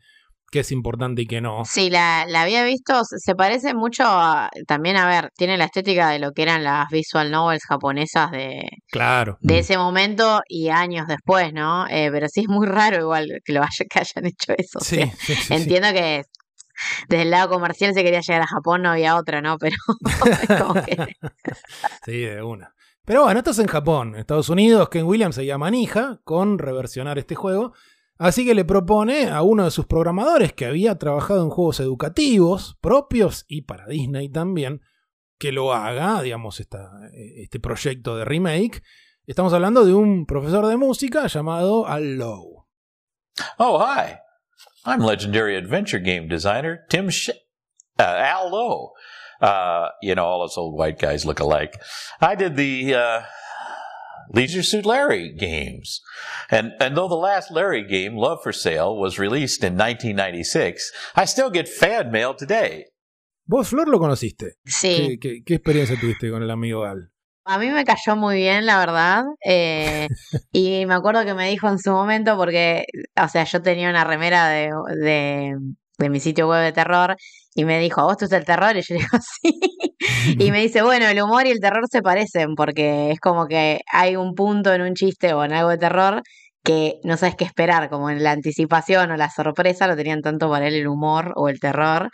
qué es importante y qué no. Sí, la, la había visto, se parece mucho a, también, a ver, tiene la estética de lo que eran las visual novels japonesas de, Claro. de ese momento y años después, ¿no? Eh, pero sí es muy raro igual que lo haya, que hayan hecho eso. o sea, sí, sí. entiendo que desde el lado comercial se quería llegar a Japón, no había otra, ¿no? Pero que- Sí, de una. Pero bueno, esto es en Japón. En Estados Unidos, Ken Williams se llama manija con reversionar este juego. Así que le propone a uno de sus programadores que había trabajado en juegos educativos propios y para Disney también, que lo haga, digamos, esta- este proyecto de remake. Estamos hablando de un profesor de música llamado Al Lowe. Oh, hi. I'm legendary adventure game designer Tim Sh- uh, Al Lowe. Uh, you know, all us old white guys look alike. I did the uh, Leisure Suit Larry games. And, and though the last Larry game, Love for Sale, was released in 1996, I still get fan mail today. ¿Vos, Flor, lo conociste? Sí. ¿Qué, qué- qué experiencia tuviste con el amigo Al? A mí me cayó muy bien, la verdad. eh, y me acuerdo que me dijo en su momento, porque, o sea, yo tenía una remera de, de, de mi sitio web de terror, y me dijo, ¿a vos te gusta el terror? Y yo le digo, sí. Y me dice, bueno, el humor y el terror se parecen, porque es como que hay un punto en un chiste o en algo de terror que no sabes qué esperar, como en la anticipación o la sorpresa, lo tenían tanto para él el humor o el terror.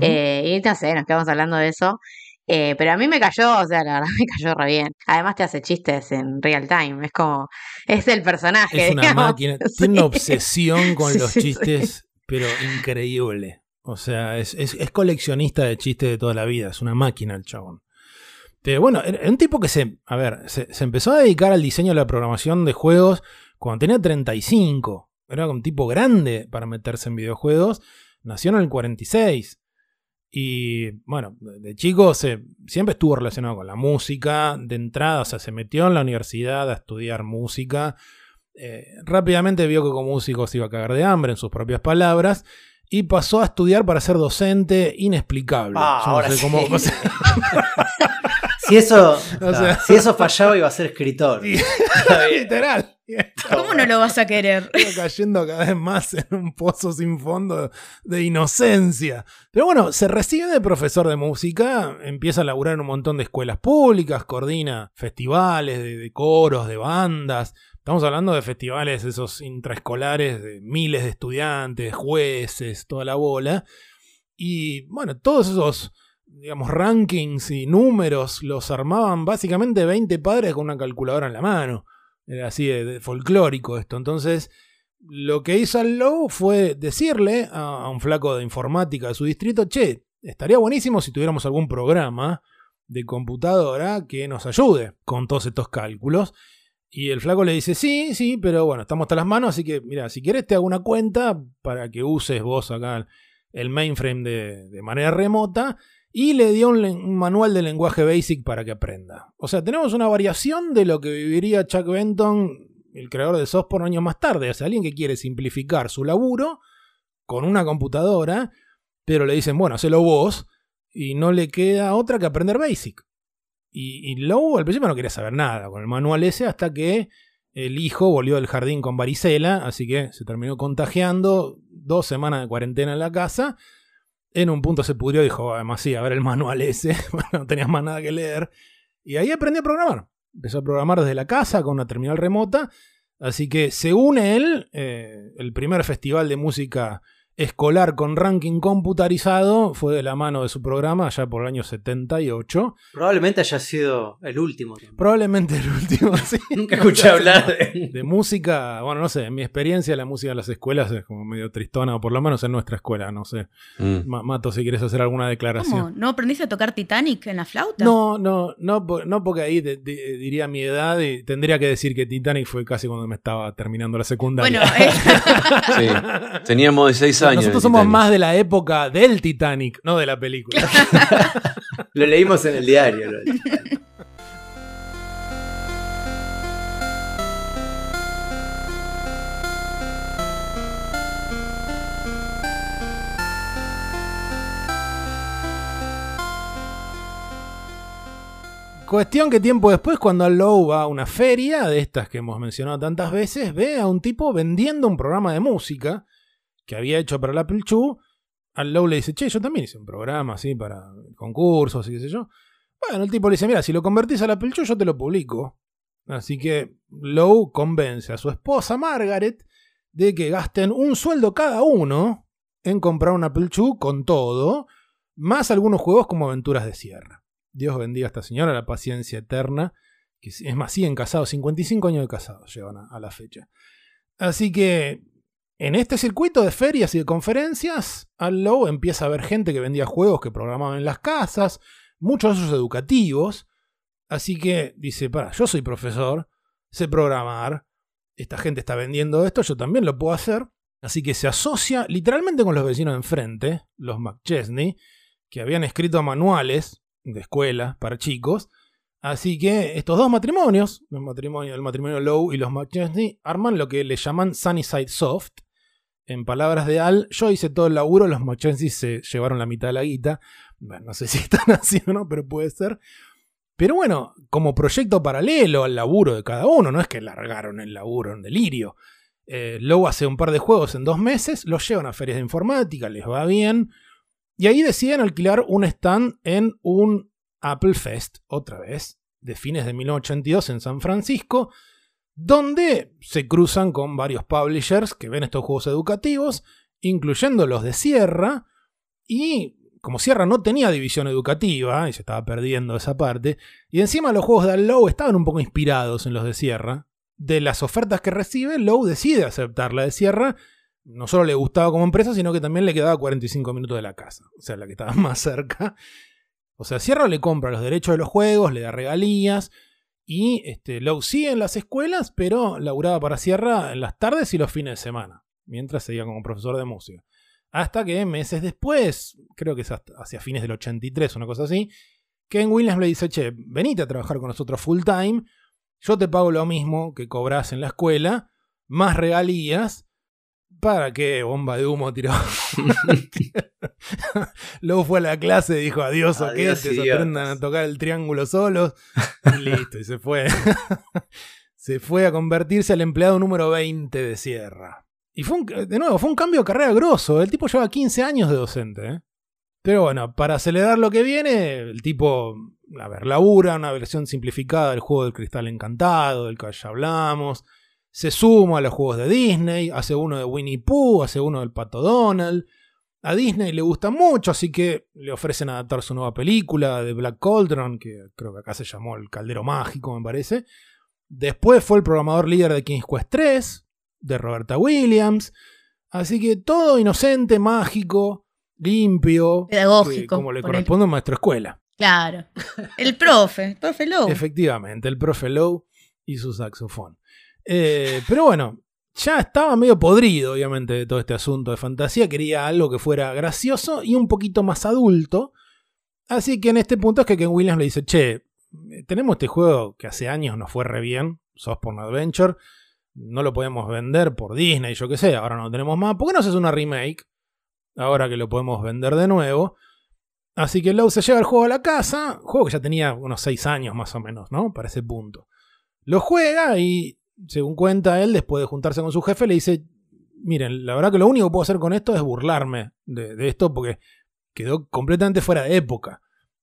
Eh, y no sé, nos quedamos hablando de eso. Eh, pero a mí me cayó, o sea, la verdad me cayó re bien. Además te hace chistes en real time, es como, es el personaje. Es una digamos. máquina. Sí. Tiene una obsesión con Sí, los sí, chistes, pero increíble. O sea, es, es- es coleccionista de chistes de toda la vida. Es una máquina el chabón. Pero bueno, era era un tipo que se, a ver, se, se empezó a dedicar al diseño y la programación de juegos cuando tenía 35. Era un tipo grande para meterse en videojuegos. Nació en el 46. Y bueno, de chico se, siempre estuvo relacionado con la música. De entrada, o sea, se metió en la universidad a estudiar música. Eh, rápidamente vio que como músico se iba a cagar de hambre, en sus propias palabras. Y pasó a estudiar para ser docente inexplicable. Ah, ahora sé sí. cómo- o sea, Si eso, O sea- si eso fallaba, iba a ser escritor. literal. ¿Cómo no lo vas a querer? Iba cayendo cada vez más en un pozo sin fondo de inocencia. Pero bueno, se recibe de profesor de música, empieza a laburar en un montón de escuelas públicas, coordina festivales de, de coros, de bandas. Estamos hablando de festivales esos intraescolares de miles de estudiantes, jueces, toda la bola. Y bueno, todos esos, digamos, rankings y números los armaban básicamente 20 padres con una calculadora en la mano. Era así de, folclórico esto. Entonces, lo que hizo Al Lowe fue decirle a, a un flaco de informática de su distrito, che, estaría buenísimo si tuviéramos algún programa de computadora que nos ayude con todos estos cálculos. Y el flaco le dice, sí, sí, pero bueno, estamos hasta las manos, así que mira, si quieres te hago una cuenta para que uses vos acá el mainframe de, de manera remota. Y le dio un, manual de lenguaje basic para que aprenda. O sea, tenemos una variación de lo que viviría Chuck Benton, el creador de software, años más tarde. O sea, alguien que quiere simplificar su laburo con una computadora, pero le dicen, bueno, hacelo vos, y no le queda otra que aprender basic. Y, y Lowe al principio no quería saber nada con el manual ese hasta que el hijo volvió del jardín con varicela, así que se terminó contagiando, dos semanas de cuarentena en la casa. En un punto se pudrió y dijo, además sí, a ver el manual ese, no tenías más nada que leer. Y ahí aprendió a programar. Empezó a programar desde la casa con una terminal remota. Así que según él, eh, el primer festival de música escolar con ranking computarizado fue de la mano de su programa allá por el año 78. Probablemente haya sido el último. también. Probablemente el último, sí. Nunca escuché hablar de... De música, bueno, no sé, en mi experiencia la música en las escuelas es como medio tristona, o por lo menos en nuestra escuela, no sé. Mm. Ma- Mato, si quieres hacer alguna declaración. ¿Cómo? ¿No aprendiste a tocar Titanic en la flauta? No, no, no, no porque ahí te- te- diría mi edad y tendría que decir que Titanic fue casi cuando me estaba terminando la secundaria. Bueno, eh, Sí. Teníamos 16 años. Nosotros somos Titanic. más de la época del Titanic, no de la película. Lo leímos en el diario. lo- Cuestión que tiempo después, cuando Lowe va a una feria, de estas que hemos mencionado tantas veces, ve a un tipo vendiendo un programa de música que había hecho para el Apple II. Al Lowe le dice, che, yo también hice un programa así para concursos y qué sé yo. Bueno, el tipo le dice, mira, si lo convertís al Apple II, yo te lo publico. Así que Lowe convence a su esposa Margaret de que gasten un sueldo cada uno en comprar un Apple con todo, más algunos juegos como Aventuras de Sierra. Dios bendiga a esta señora, la paciencia eterna. Que es más, siguen casados, 55 años de casados llevan a la fecha. Así que en este circuito de ferias y de conferencias, Al Lowe empieza a ver gente que vendía juegos que programaban en las casas, muchos de esos educativos. Así que dice, para, yo soy profesor, sé programar, esta gente está vendiendo esto, yo también lo puedo hacer. Así que se asocia literalmente con los vecinos de enfrente, los McChesney, que habían escrito manuales de escuela para chicos. Así que estos dos matrimonios, el matrimonio, el matrimonio Lowe y los McChesney, arman lo que le llaman Sunnyside Soft. En palabras de Al, yo hice todo el laburo, los McChesney se llevaron la mitad de la guita. Bueno, no sé si están así o no, pero puede ser. Pero bueno, como proyecto paralelo al laburo de cada uno, no es que largaron el laburo en delirio. Eh, Lowe hace un par de juegos en dos meses, los llevan a ferias de informática, les va bien. Y ahí deciden alquilar un stand en un Apple Fest, otra vez, de fines de 1982 en San Francisco, donde se cruzan con varios publishers que ven estos juegos educativos, incluyendo los de Sierra, y como Sierra no tenía división educativa, y se estaba perdiendo esa parte, y encima los juegos de Lowe estaban un poco inspirados en los de Sierra, de las ofertas que recibe, Lowe decide aceptar la de Sierra, no solo le gustaba como empresa, sino que también le quedaba 45 minutos de la casa, o sea, la que estaba más cerca. O sea, Sierra le compra los derechos de los juegos, le da regalías, y este, Lowe sigue en las escuelas, pero laburaba para Sierra en las tardes y los fines de semana, mientras seguía como profesor de música. Hasta que meses después, creo que es hasta- hacia fines del 83, una cosa así, Ken Williams le dice, che, venite a trabajar con nosotros full time, yo te pago lo mismo que cobras en la escuela, más regalías, ¿para qué bomba de humo tiró? Luego fue a la clase y dijo adiós, Adiós, que se aprendan a tocar el triángulo solos. Y listo, y se fue. se fue a convertirse al empleado número 20 de Sierra. Y fue un- de nuevo, fue un cambio de carrera grosso. El tipo lleva 15 años de docente. ¿eh? Pero bueno, para acelerar lo que viene, el tipo, a ver, labura una versión simplificada del juego del cristal encantado, del que ya hablamos. Se suma a los juegos de Disney, hace uno de Winnie Pooh, hace uno del Pato Donald. A Disney le gusta mucho, así que le ofrecen adaptar su nueva película de Black Cauldron, que creo que acá se llamó El Caldero Mágico, me parece. Después fue el programador líder de King's Quest 3, de Roberta Williams. Así que todo inocente, mágico, limpio, Pedagógico, que- como le corresponde a un maestro escuela. Claro. El profe, el profe Lowe. Efectivamente, el profe Lowe y su saxofón. Eh, pero bueno, ya estaba medio podrido, obviamente, de todo este asunto de fantasía. Quería algo que fuera gracioso y un poquito más adulto. Así que en este punto es que Ken Williams le dice, che, tenemos este juego que hace años nos fue re bien, Softporn Adventure. No lo podemos vender por Disney, yo qué sé, ahora no lo tenemos más. ¿Por qué no haces una remake? Ahora que lo podemos vender de nuevo. Así que Lowe se lleva el juego a la casa, juego que ya tenía unos 6 años más o menos, ¿no? Para ese punto. Lo juega y, según cuenta él, después de juntarse con su jefe, le dice, miren, la verdad que lo único que puedo hacer con esto es burlarme de, de esto porque quedó completamente fuera de época.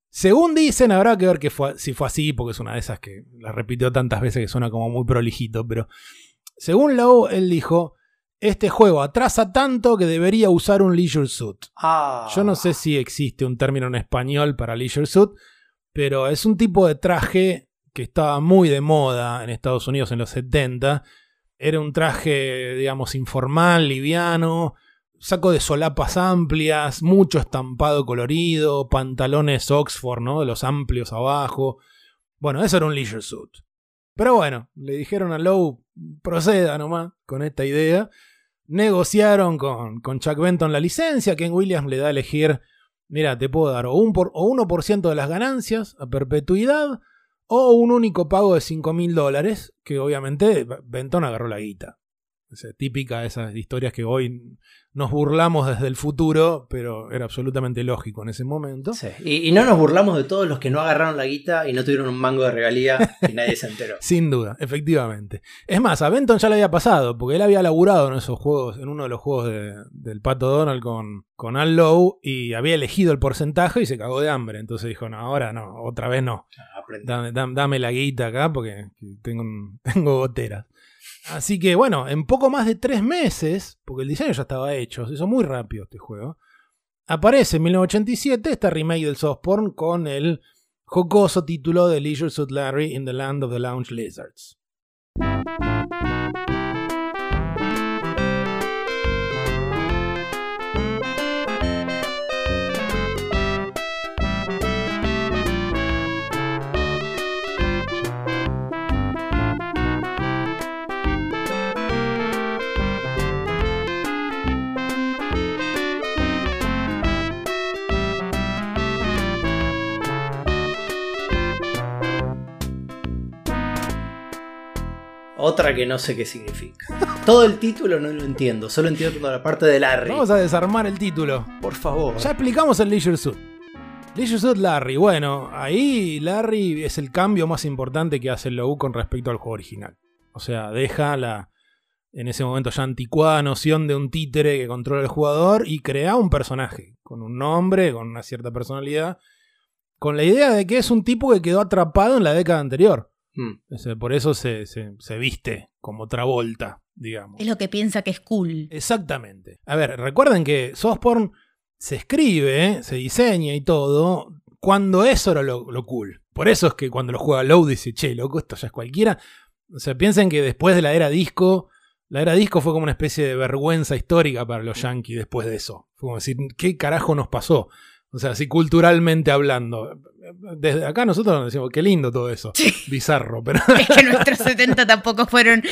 Según dicen, habrá que ver que fue, si fue así, porque es una de esas que la repitió tantas veces que suena como muy prolijito, pero según Lowe, él dijo, este juego atrasa tanto que debería usar un leisure suit. Ah. Yo no sé si existe un término en español para leisure suit, pero es un tipo de traje que estaba muy de moda en Estados Unidos en los 70. Era un traje, digamos, informal, liviano, saco de solapas amplias, mucho estampado colorido, pantalones Oxford, ¿no? De los amplios abajo. Bueno, eso era un leisure suit. Pero bueno, le dijeron a Lowe, proceda nomás con esta idea. Negociaron con, con Chuck Benton la licencia. Ken Williams le da a elegir: mira, te puedo dar un por, o 1% de las ganancias a perpetuidad o un único pago de 5 mil dólares. Que obviamente Benton agarró la guita. Sea, típica de esas historias que hoy nos burlamos desde el futuro, pero era absolutamente lógico en ese momento. Sí. Y, y no nos burlamos de todos los que no agarraron la guita y no tuvieron un mango de regalía y nadie se enteró. Sin duda, efectivamente. Es más, a Benton ya le había pasado, porque él había laburado en esos juegos, en uno de los juegos de- del Pato Donald con, con Al Lowe y había elegido el porcentaje y se cagó de hambre. Entonces dijo, no, ahora no, otra vez no. Dame, dame- dame la guita acá porque tengo, tengo goteras. Así que bueno, en poco más de tres meses, porque el diseño ya estaba hecho, se hizo muy rápido este juego, aparece en 1987 esta remake del Softporn con el jocoso título de Leisure Suit Larry in the Land of the Lounge Lizards. Otra que no sé qué significa. Todo el título no lo entiendo, solo entiendo toda la parte de Larry. Vamos a desarmar el título. Por favor. Ya explicamos el Leisure Suit. Leisure Suit Larry. Bueno, ahí Larry es el cambio más importante que hace Lowe con respecto al juego original. O sea, deja la en ese momento ya anticuada noción de un títere que controla el jugador y crea un personaje con un nombre, con una cierta personalidad, con la idea de que es un tipo que quedó atrapado en la década anterior. O sea, por eso se, se- se viste como Travolta, digamos. Es lo que piensa que es cool. Exactamente. A ver, recuerden que Softporn se escribe, se diseña y todo cuando eso era lo, lo cool. Por eso es que cuando lo juega Low dice, che, loco, esto ya es cualquiera. O sea, piensen que después de la era disco, la era disco fue como una especie de vergüenza histórica para los yankees después de eso. Fue como decir, ¿qué carajo nos pasó? O sea, así culturalmente hablando. Desde acá nosotros nos decimos, qué lindo todo eso. Bizarro, pero Es que nuestros 70 tampoco fueron.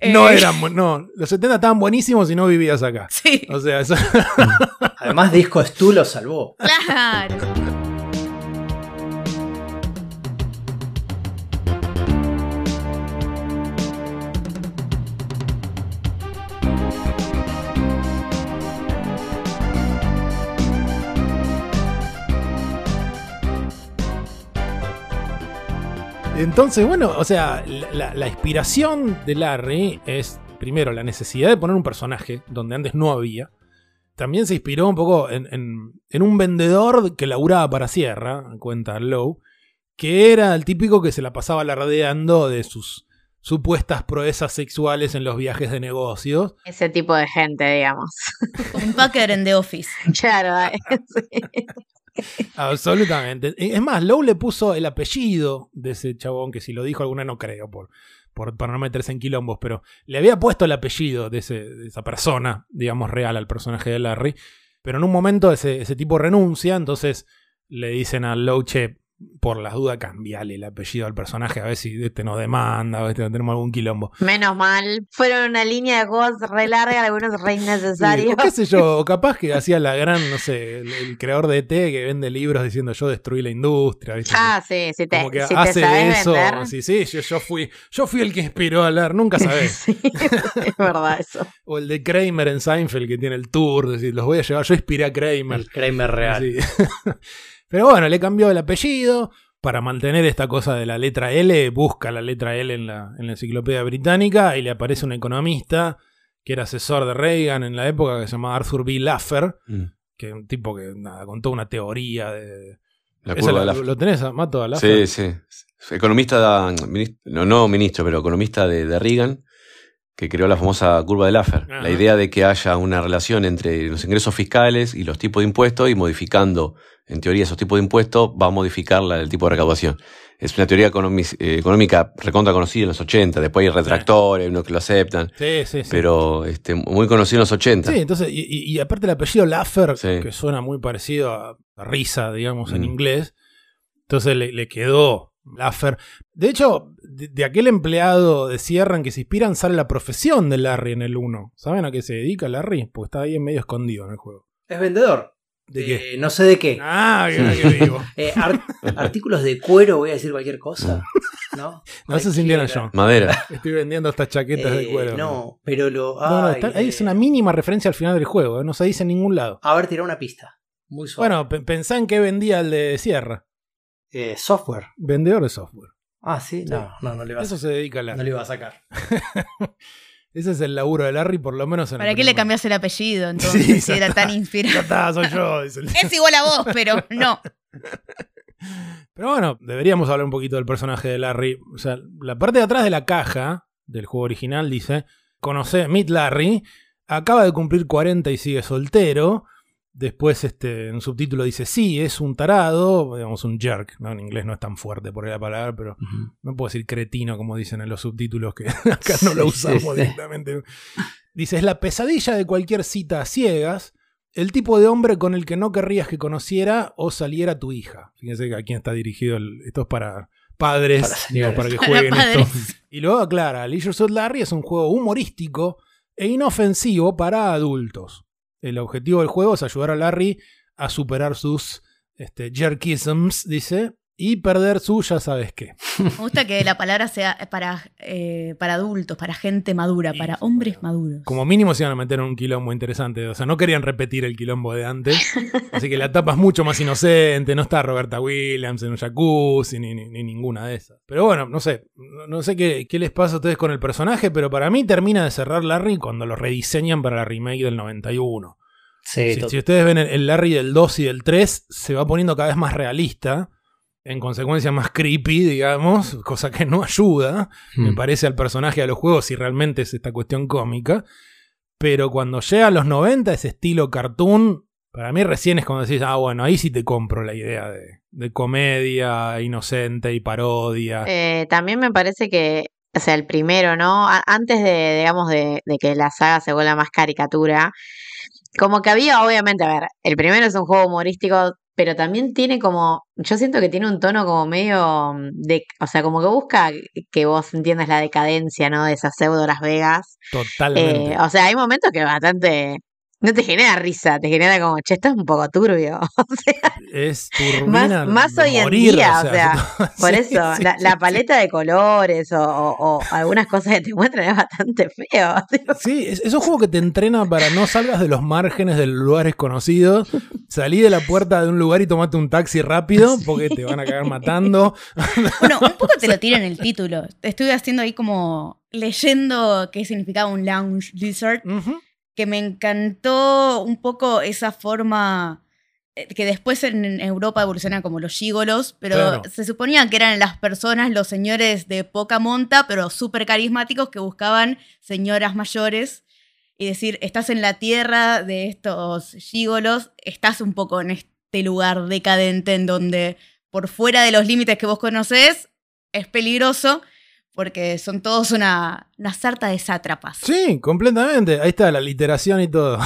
eh, no eran, no, los 70 estaban buenísimos y no vivías acá. Sí. O sea, eso... Además, Disco Stu lo salvó. Claro. Entonces, bueno, o sea, la, la inspiración de Larry es, primero, la necesidad de poner un personaje donde antes no había. También se inspiró un poco en, en- en un vendedor que laburaba para Sierra, cuenta Lowe, que era el típico que se la pasaba alardeando de sus, supuestas proezas sexuales en los viajes de negocios. Ese tipo de gente, digamos. Un Packer en The Office. Claro, sí. Absolutamente. Es más, Lowe le puso el apellido de ese chabón, que si lo dijo alguna no creo, por, por, para no meterse en quilombos, pero le había puesto el apellido de, ese, de esa persona, digamos, real al personaje de Larry. Pero en un momento ese, ese tipo renuncia, entonces le dicen a Lowe, che, por las dudas cambiale el apellido al personaje, a ver si este nos demanda, a ver si tenemos algún quilombo. Menos mal. Fueron una línea de juegos re larga, algunos re Sí, innecesarios. o qué sé yo, o capaz que hacía la gran, no sé, el, el creador de ET que vende libros diciendo yo destruí la industria, ¿viste? Ah, sí, si te, Como que si te hace de sabes eso, vender. sí, sí, yo, yo fui, yo fui el que inspiró a Lar, nunca sabés. Sí, es verdad eso. O el de Kramer en Seinfeld que tiene el tour, decir, los voy a llevar, yo inspiré a Kramer. El Kramer real. Sí. Pero bueno, le cambió el apellido. Para mantener esta cosa de la letra L, busca la letra L en la, en la enciclopedia británica y le aparece un economista que era asesor de Reagan en la época que se llamaba Arthur B. Laffer, Mm. que es un tipo que nada, contó una teoría de. La curva la- de Laffer. ¿Lo tenés, Mato, a Laffer? Sí, sí. Economista, no, no ministro, pero economista de, de Reagan, que creó la famosa curva de Laffer. Ajá. La idea de que haya una relación entre los ingresos fiscales y los tipos de impuestos y modificando, en teoría, esos tipos de impuestos va a modificar la- el tipo de recaudación. Es una teoría eh, económica recontra conocida en los 80, después hay retractores, hay unos que lo aceptan, Sí, sí, sí. pero este, muy conocido en los 80. Sí, entonces, y, aparte el apellido Laffer, Sí. que suena muy parecido a, risa, digamos, en Mm. inglés, entonces le, le quedó Laffer. De hecho, de, de aquel empleado de Sierra en que se inspiran sale la profesión de Larry en el 1. ¿Saben a qué se dedica Larry? Pues está ahí en medio escondido en el juego. Es vendedor. ¿De Eh? No sé de qué. Ah, digo. Eh, ar- artículos de cuero, voy a decir cualquier cosa. ¿No? No, eso es Indiana. Jones. Madera. Estoy vendiendo estas chaquetas de Eh, cuero. No, pero lo. No, no, ay, está- ahí es una mínima referencia al final del juego, no se dice en ningún lado. A ver, tira una pista. Muy suave. Bueno, pe- pensá en qué vendía el de Sierra. Eh, software. Vendedor de software. Ah, sí. No, no, no le vas Eso a, se dedica a Larry. no le iba a sacar. Ese es el laburo de Larry, por lo menos en ¿Para el qué le primer- cambias el apellido entonces Sí, si era tan inspirado? está, soy yo. el- Es igual a vos, pero no. Pero bueno, deberíamos hablar un poquito del personaje de Larry. O sea, la parte de atrás de la caja del juego original dice: Conoce, Meet Larry, acaba de cumplir 40 y sigue soltero. Después, este, en subtítulo dice: Sí, es un tarado, digamos, un jerk. ¿no? En inglés no es tan fuerte por la palabra, pero no puedo decir cretino como dicen en los subtítulos, que acá no lo usamos sí, sí. directamente. Dice: Es la pesadilla de cualquier cita a ciegas. El tipo de hombre con el que no querrías que conociera o saliera tu hija. Fíjense que a quién está dirigido. el- esto es para padres, Para digo, para que Para jueguen esto. Y luego aclara, Leisure Suit Larry es un juego humorístico e inofensivo para adultos. El objetivo del juego es ayudar a Larry a superar sus este, jerkisms, dice, y perder su ya sabes qué. Me gusta que la palabra sea para, eh, para adultos, para gente madura, Y, para hombres maduros. Como mínimo se iban a meter en un quilombo interesante. O sea, no querían repetir el quilombo de antes. Así que la etapa es mucho más inocente. No está Roberta Williams en un jacuzzi, ni, ni- ni ninguna de esas. Pero bueno, no sé. No, sé qué, qué les pasa a ustedes con el personaje, pero para mí termina de cerrar Larry cuando lo rediseñan para la remake del 91. Sí, Si, si ustedes ven el, el Larry del 2 y del 3, se va poniendo cada vez más realista. En consecuencia, más creepy, digamos, cosa que no ayuda, me Mm. parece, al personaje, a los juegos, si realmente es esta cuestión cómica. Pero cuando llega a los 90, ese estilo cartoon, para mí recién es cuando decís, ah, bueno, ahí sí te compro la idea de, de comedia inocente y parodia. Eh, también me parece que, o sea, el primero, ¿no? A- antes de, digamos, de, de que la saga se vuelva más caricatura, como que había, obviamente, a ver, el primero es un juego humorístico, pero también tiene como, yo siento que tiene un tono como medio de, o sea, como que busca que vos entiendas la decadencia, ¿no? De esa pseudo Las Vegas. Totalmente. Eh, o sea, hay momentos que bastante, no te genera risa, te genera como, che, esto es un poco turbio. O sea, es más, turbina más hoy en día, o sea, por sí, eso, sí, la, sí, la sí. paleta de colores o, o- o algunas cosas que te muestran es bastante feo. Sí, es, es un juego que te entrena para no salgas de los márgenes de los lugares conocidos. Salí de la puerta de un lugar y tomate un taxi rápido porque te van a cagar matando. Bueno, un poco te lo tira en el título. Estuve haciendo ahí como leyendo qué significaba un lounge lizard, Ujú. Que me encantó un poco esa forma eh, que después en Europa evolucionan como los gigolos, pero Claro. se suponía que eran las personas, los señores de poca monta, pero súper carismáticos que buscaban señoras mayores y decir, estás en la tierra de estos gigolos, estás un poco en este lugar decadente en donde por fuera de los límites que vos conocés es peligroso porque son todos una, una sarta de sátrapas. Sí, completamente. Ahí está la literación y todo.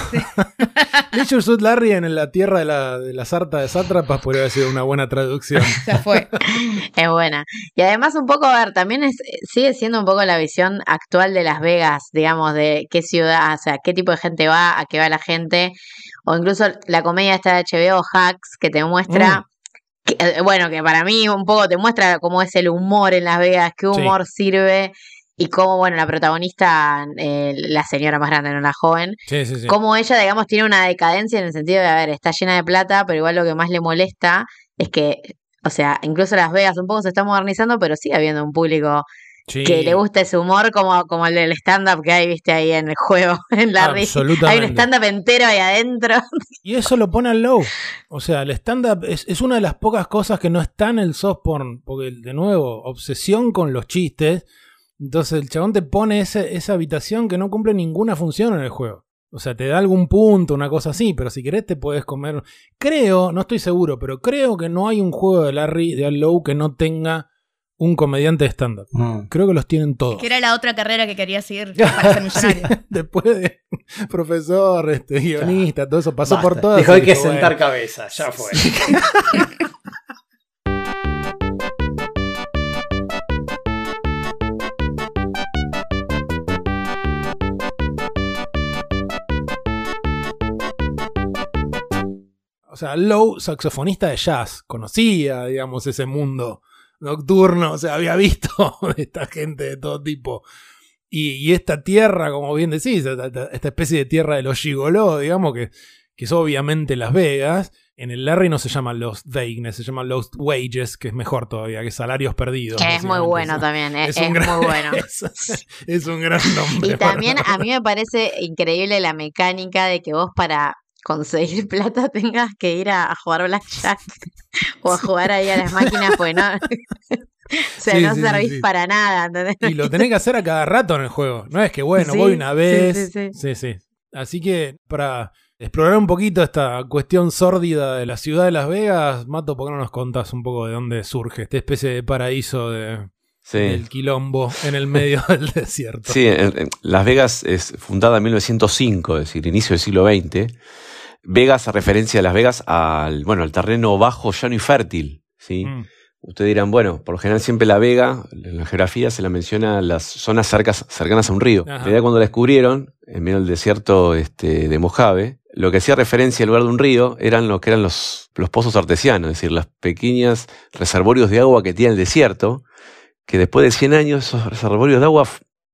Leisure Suit Larry en la tierra de la, de la sarta de sátrapas podría haber sido una buena traducción. Ya fue. Es buena. Y además un poco, a ver, también es, sigue siendo un poco la visión actual de Las Vegas, digamos, de qué ciudad, o sea, qué tipo de gente va, a qué va la gente, o incluso la comedia esta de HBO, Hacks, que te muestra, que, eh, bueno, que para mí un poco te muestra cómo es el humor en Las Vegas, qué Sí. humor sirve, y cómo, bueno, la protagonista, eh, la señora más grande, no la joven, Sí, sí, como ella, digamos, tiene una decadencia en el sentido de, a ver, está llena de plata, pero igual lo que más le molesta es que, o sea, incluso Las Vegas un poco se está modernizando, pero sigue habiendo un público Sí. que le gusta ese humor como, como el del stand-up que hay, viste, ahí en el juego, en la Hay Absolutamente. un stand-up entero ahí adentro. Y eso lo pone al low. O sea, el stand-up es, es una de las pocas cosas que no está en el soft porn. Porque, de nuevo, obsesión con los chistes. Entonces el chabón te pone ese- esa habitación que no cumple ninguna función en el juego. O sea, te da algún punto, una cosa así, pero si querés te puedes comer. Creo, no estoy seguro, pero creo que no hay un juego de Larry de Al Low que no tenga un comediante de stand-up. Mm. Creo que los tienen todos. Que era la otra carrera que quería seguir para ser Sí, millonario. después de profesor, este, guionista, todo eso, pasó Basta. por todas. Dijo, y hay que dijo, sentar bueno. cabeza, ya fue. O sea, Low, saxofonista de jazz, conocía, digamos, ese mundo nocturno, o sea, había visto esta gente de todo tipo. Y, y esta tierra, como bien decís, esta, especie de tierra de los gigoló, digamos, que, que es obviamente Las Vegas. En el Larry no se llama Lost Vagueness, se llama Lost Wages, que es mejor todavía, que salarios perdidos. Que es muy bueno también, es, un es gran- muy bueno. es, es un gran nombre. Y para- también a mí me parece increíble la mecánica de que vos para conseguir plata tengas que ir a, a jugar blackjack o a jugar ahí a las máquinas, pues no. O sea, Sí, no sí, servís sí. para nada, ¿entendés? Y lo tenés que hacer a cada rato en el juego. No es que, bueno, Sí, voy una sí, vez. sí, Sí, sí. Así que para explorar un poquito esta cuestión sórdida de la ciudad de Las Vegas, Mato, ¿por qué no nos contás un poco de dónde surge esta especie de paraíso de, Sí. del quilombo en el medio del desierto? Sí, en- en Las Vegas es fundada en 1905, es decir, inicio del siglo XX. Vegas, a referencia a Las Vegas, al, bueno, al terreno bajo, llano y fértil. ¿sí? Mm. Ustedes dirán, bueno, por lo general siempre La Vega, en la geografía se la menciona las zonas cercas- cercanas a un río. En realidad, cuando la descubrieron, en medio del desierto este, de Mojave, lo que hacía referencia al lugar de un río eran lo que eran los, los pozos artesianos, es decir, las pequeñas reservorios de agua que tiene el desierto, que después de 100 años esos reservorios de agua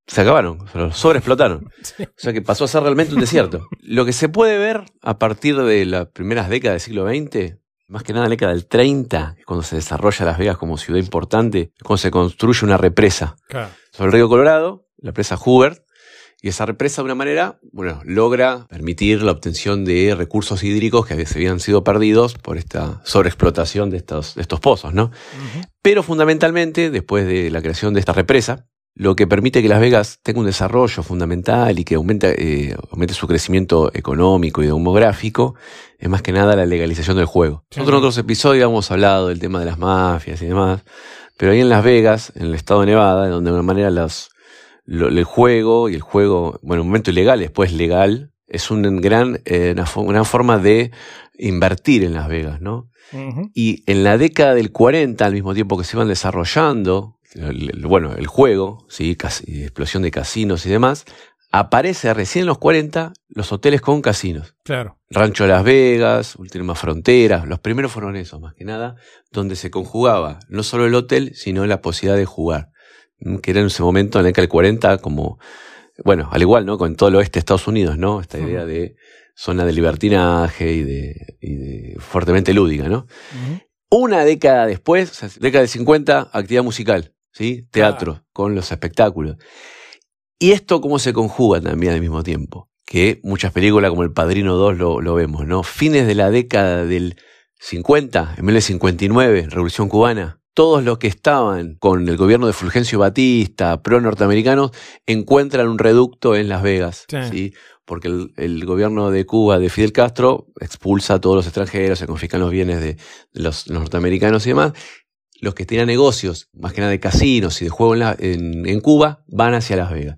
se acabaron, o sea, los sobreexplotaron. Sí. O sea que pasó a ser realmente un desierto. Lo que se puede ver a partir de las primeras décadas del siglo XX, más que nada en la década del 30, es cuando se desarrolla Las Vegas como ciudad importante, es cuando se construye una represa Claro. sobre el río Colorado, la presa Hoover, y esa represa de una manera, bueno, logra permitir la obtención de recursos hídricos que se habían sido perdidos por esta sobreexplotación de estos, de estos pozos, ¿no? Pero fundamentalmente, después de la creación de esta represa, lo que permite que Las Vegas tenga un desarrollo fundamental y que aumente, eh, aumente su crecimiento económico y demográfico, es más que nada la legalización del juego. Sí. Nosotros en otros episodios hemos hablado del tema de las mafias y demás, pero ahí en Las Vegas, en el estado de Nevada, donde de alguna manera los, lo- el juego y el juego, bueno, en un momento ilegal, después legal, es un gran, eh, una, fo- una forma de invertir en Las Vegas, ¿no? Y en la década del 40, al mismo tiempo que se iban desarrollando, el- el- bueno, el juego, ¿sí? Cas- explosión de casinos y demás, aparece recién en los 40 los hoteles con casinos. Claro. Rancho Las Vegas, Últimas Fronteras, los primeros fueron esos, más que nada, donde se conjugaba no solo el hotel, sino la posibilidad de jugar. Que era en ese momento, en la década del 40, como, bueno, al igual, ¿no? Con todo el oeste de Estados Unidos, ¿no? Esta idea de zona de libertinaje y de, y de fuertemente lúdica, ¿no? Una década después, o sea, década del 50, actividad musical, ¿sí? Teatro, con los espectáculos. Y esto cómo se conjuga también al mismo tiempo. que muchas películas como El Padrino 2 lo, lo vemos, ¿no? Fines de la década del 50, en 1959, Revolución Cubana, todos los que estaban con el gobierno de Fulgencio Batista, pro norteamericanos, encuentran un reducto en Las Vegas, Sí. ¿sí? Porque el, el gobierno de Cuba de Fidel Castro expulsa a todos los extranjeros, se confiscan los bienes de, de los norteamericanos y demás. Los que tenían negocios, más que nada de casinos y de juego en, la- en- en Cuba, van hacia Las Vegas.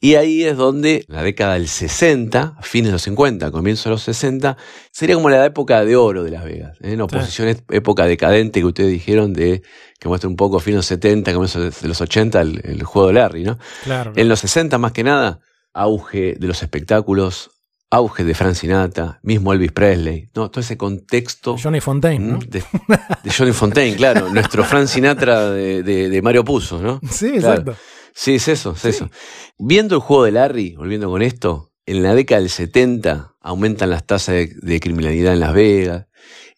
Y ahí es donde, en la década del 60, a fines de los 50, comienzo de los 60, sería como la época de oro de Las Vegas. ¿eh? En oposición a esta época decadente que ustedes dijeron de que muestra un poco fines de los 70, comienzo de los 80, el, el juego de Larry, ¿no? Claro. En los 60, más que nada, auge de los espectáculos, auge de Frank Sinatra, mismo Elvis Presley, ¿no? Todo ese contexto Johnny Fontaine, ¿no? de, de Johnny Fontaine, claro, nuestro Frank Sinatra de, de- de Mario Puzo, ¿no? Sí, Claro. exacto. Sí, es eso, es eso. Viendo el juego de Larry, volviendo con esto, en la década del 70 aumentan las tasas de, de criminalidad en Las Vegas,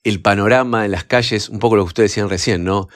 el panorama en las calles, un poco lo que ustedes decían recién, ¿no?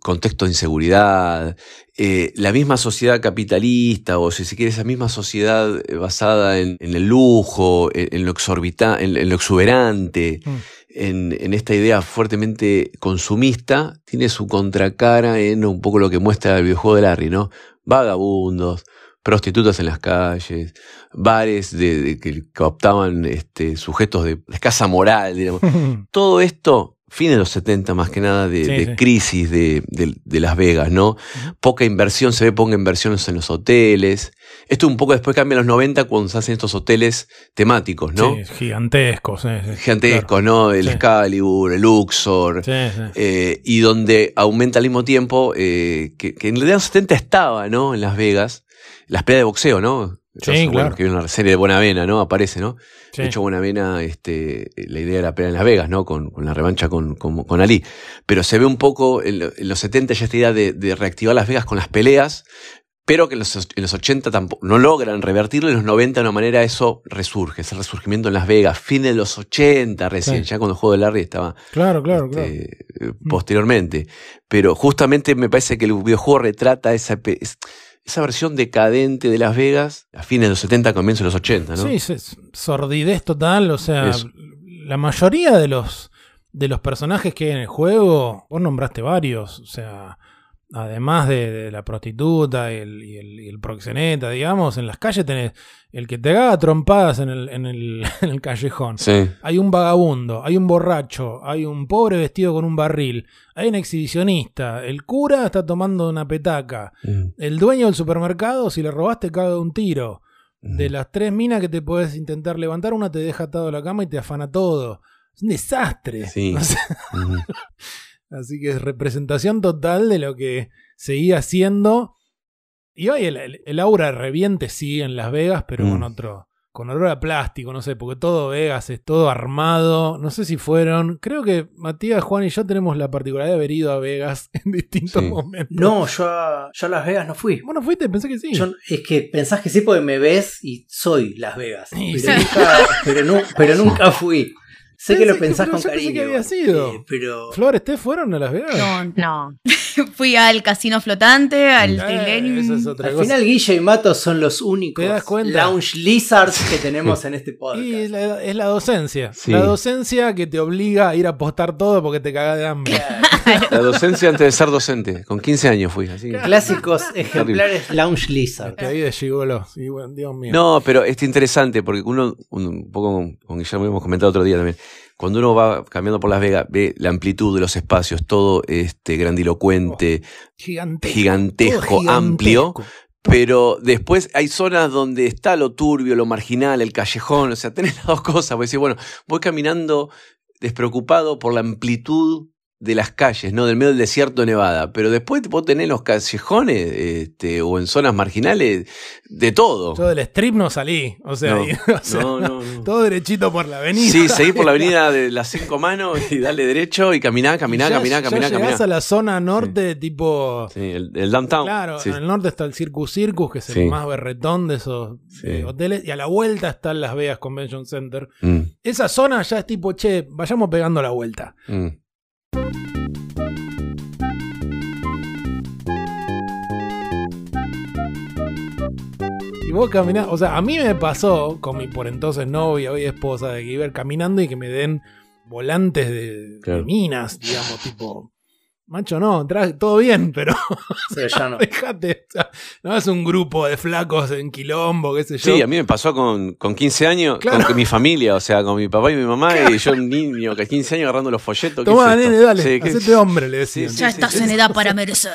Contexto de inseguridad, eh, la misma sociedad capitalista, o si se quiere, esa misma sociedad eh, basada en, en el lujo, en, en lo exorbita, en, en lo exuberante, en, en esta idea fuertemente consumista, tiene su contracara en un poco lo que muestra el videojuego de Larry, ¿no? Vagabundos, prostitutas en las calles, bares de, de que cooptaban este, sujetos de escasa moral, digamos. Todo esto, fines de los 70 más que nada, de, Sí, de sí. crisis de, de- de Las Vegas, ¿no? Poca inversión, se ve poca inversión en los hoteles. Esto un poco después cambia en los 90 cuando se hacen estos hoteles temáticos, ¿no? Sí, gigantescos. Gigantescos, ¿no? El. Excalibur, el Luxor. Sí, sí. eh, y donde aumenta al mismo tiempo, eh, que, que en realidad en los 70 estaba, ¿no? En Las Vegas, las peleas de boxeo, ¿no? Sí, Entonces, bueno, claro. que hay una serie de Buenavena, ¿no? Aparece, ¿no? Sí. De hecho, Buenavena, este, la idea era pelea en Las Vegas, ¿no? Con, con la revancha con, con, con Ali. Pero se ve un poco en, lo- en los 70 ya esta idea de, de reactivar Las Vegas con las peleas, pero que en los, en los 80 tampoco, no logran revertirlo, en los 90 de una manera eso resurge, ese resurgimiento en Las Vegas, fin de los 80 recién, Sí. ya cuando el juego de Larry estaba Claro, claro, claro. eh, posteriormente. Pero justamente me parece que el videojuego retrata esa, es- esa versión decadente de Las Vegas a fines de los 70, comienzos de los 80, ¿no? Sí, es- es sordidez total. O sea, Eso. la mayoría de los, de los personajes que hay en el juego, vos nombraste varios. O sea, además de, de la prostituta y el, y el- y el proxeneta, digamos, en las calles tenés el que te haga trompadas en el, en el, en el callejón. Sí. Hay un vagabundo, hay un borracho, hay un pobre vestido con un barril, hay un exhibicionista, el cura está tomando una petaca, Mm. el dueño del supermercado, si le robaste, caga un tiro. De las tres minas que te puedes intentar levantar, una te deja atado a la cama y te afana todo. Es un desastre. Sí. O sea, Ujú. Así que es representación total de lo que seguía haciendo. Y hoy el, el- el aura reviente sigue en Las Vegas, pero Mm. con otro. Con olor a plástico, no sé, porque todo Vegas es todo armado. No sé si fueron. Creo que Matías, Juan y yo tenemos la particularidad de haber ido a Vegas en distintos Sí. momentos. No, yo a, yo a Las Vegas no fui. Bueno, fuiste, pensé que sí. Yo- es que pensás que sí porque me ves y soy Las Vegas. Sí, pero, sí. nunca, pero, nu- pero nunca fui. Sé que lo pensás con yo pensé cariño. que había sido. eh, pero Flores, ¿te fueron a Las Vegas? No, No. fui al casino flotante, al Eh, Trilenium. esa es otra al cosa. final Guille y Mato son los únicos ¿Te das cuenta? lounge lizards que tenemos en este podcast. Y es la, es la docencia. Sí. La docencia que te obliga a ir a apostar todo porque te cagás de hambre. La docencia antes de ser docente. Con 15 años fui. Así. que- Clásicos ejemplares lounge lizard. Te vi de gigolo. Sí, bueno, Dios mío. No, pero es interesante porque uno, un, un poco con, con Guillermo hemos comentado otro día también. Cuando uno va caminando por Las Vegas, ve la amplitud de los espacios, todo este grandilocuente, Gigantesco. gigantesco, amplio. Pero después hay zonas donde está lo turbio, lo marginal, el callejón. O sea, tenés las dos cosas. Porque decir, bueno, voy caminando despreocupado por la amplitud de las calles, ¿no? Del medio del desierto de Nevada. Pero después vos tenés los callejones este, o en zonas marginales de todo. Yo del strip no salí. O sea, No. y- o sea, No, no, no. todo derechito por la avenida. Sí, seguí por la avenida de las cinco manos y dale derecho y caminá, caminá, Ya- caminá, ya caminá, a la zona norte, tipo. Sí, el, el downtown. Claro, Sí. en el norte está el Circus Circus, que es Sí. el más berretón de esos Sí. eh, hoteles, y a la vuelta está el Las Vegas Convention Center. Mm, Esa zona ya es tipo, che, vayamos pegando la vuelta. mm. Y vos caminás, o sea, a mí me pasó con mi por entonces novia, hoy esposa, de que iba caminando y que me den volantes de, de minas, digamos, tipo, macho, no, todo bien, pero Pero ya no. dejate, o sea, no es un grupo de flacos en quilombo, qué sé yo. Sí, a mí me pasó con, con 15 años, Claro. con mi familia, o sea, con mi papá y mi mamá, y yo un niño que a 15 años agarrando los folletos. ¿qué Tomá, es nene, dale, Sí, ¿qué- hacete hombre, le decían. Ya estás en edad para merecer.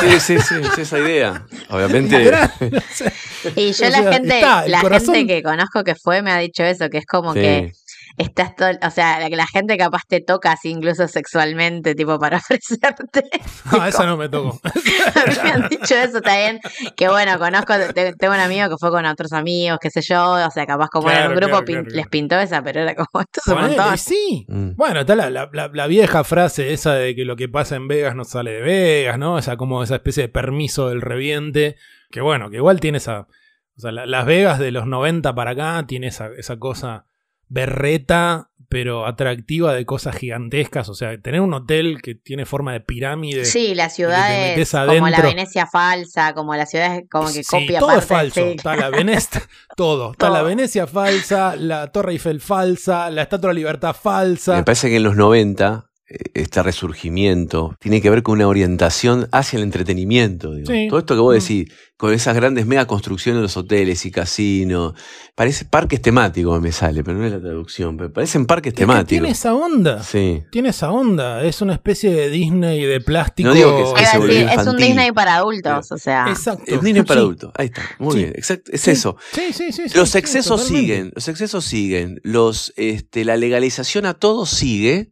Sí, sí, sí, es esa idea. Obviamente. Literal, no sé. Y yo O la gente, está, la corazón- gente que conozco que fue me ha dicho eso, que es como Sí. que estás todo, o sea, la, la gente capaz te toca así incluso sexualmente, tipo para ofrecerte. Ah, esa no me tocó. me han dicho eso también, que bueno, conozco, te- tengo un amigo que fue con otros amigos, qué sé yo, o sea, capaz como era Claro, un grupo claro, pin- claro, claro. les pintó esa, pero era como esto es un Ponele, montón. sí. Mm. Bueno, está la, la- vieja frase esa de que lo que pasa en Vegas no sale de Vegas, ¿no? Esa como esa especie de permiso del reviente. Que bueno, que igual tiene esa. O sea, la- Las Vegas de los 90 para acá tiene esa, esa cosa berreta, pero atractiva de cosas gigantescas. O sea, tener un hotel que tiene forma de pirámide. Sí, las ciudades metés como la. Venecia falsa, como las ciudades como que Sí, copia todo es parte, falso. sí. Está la Venecia, todo. Está la. Venecia falsa, la Torre Eiffel falsa, la Estatua de la Libertad falsa. Me parece que en los 90 eh, este resurgimiento tiene que ver con una orientación hacia el entretenimiento. digo. Sí. Todo esto que vos Mm. decís, con esas grandes mega construcciones de los hoteles y casinos, parece parques temáticos me sale, pero no es la traducción, pero parecen parques Es que temáticos. tiene esa onda. Sí. Tiene esa onda. Es una especie de Disney de plástico. No digo que Iba a se volvió decir, es un. Disney para adultos, o sea. Exacto. Es Disney para Sí. adultos. Ahí está. Muy Sí. bien. Exacto. Es Sí. eso. Sí, sí, sí. sí, Los sí, excesos siguen, los excesos siguen, los, este, la legalización a todo sigue,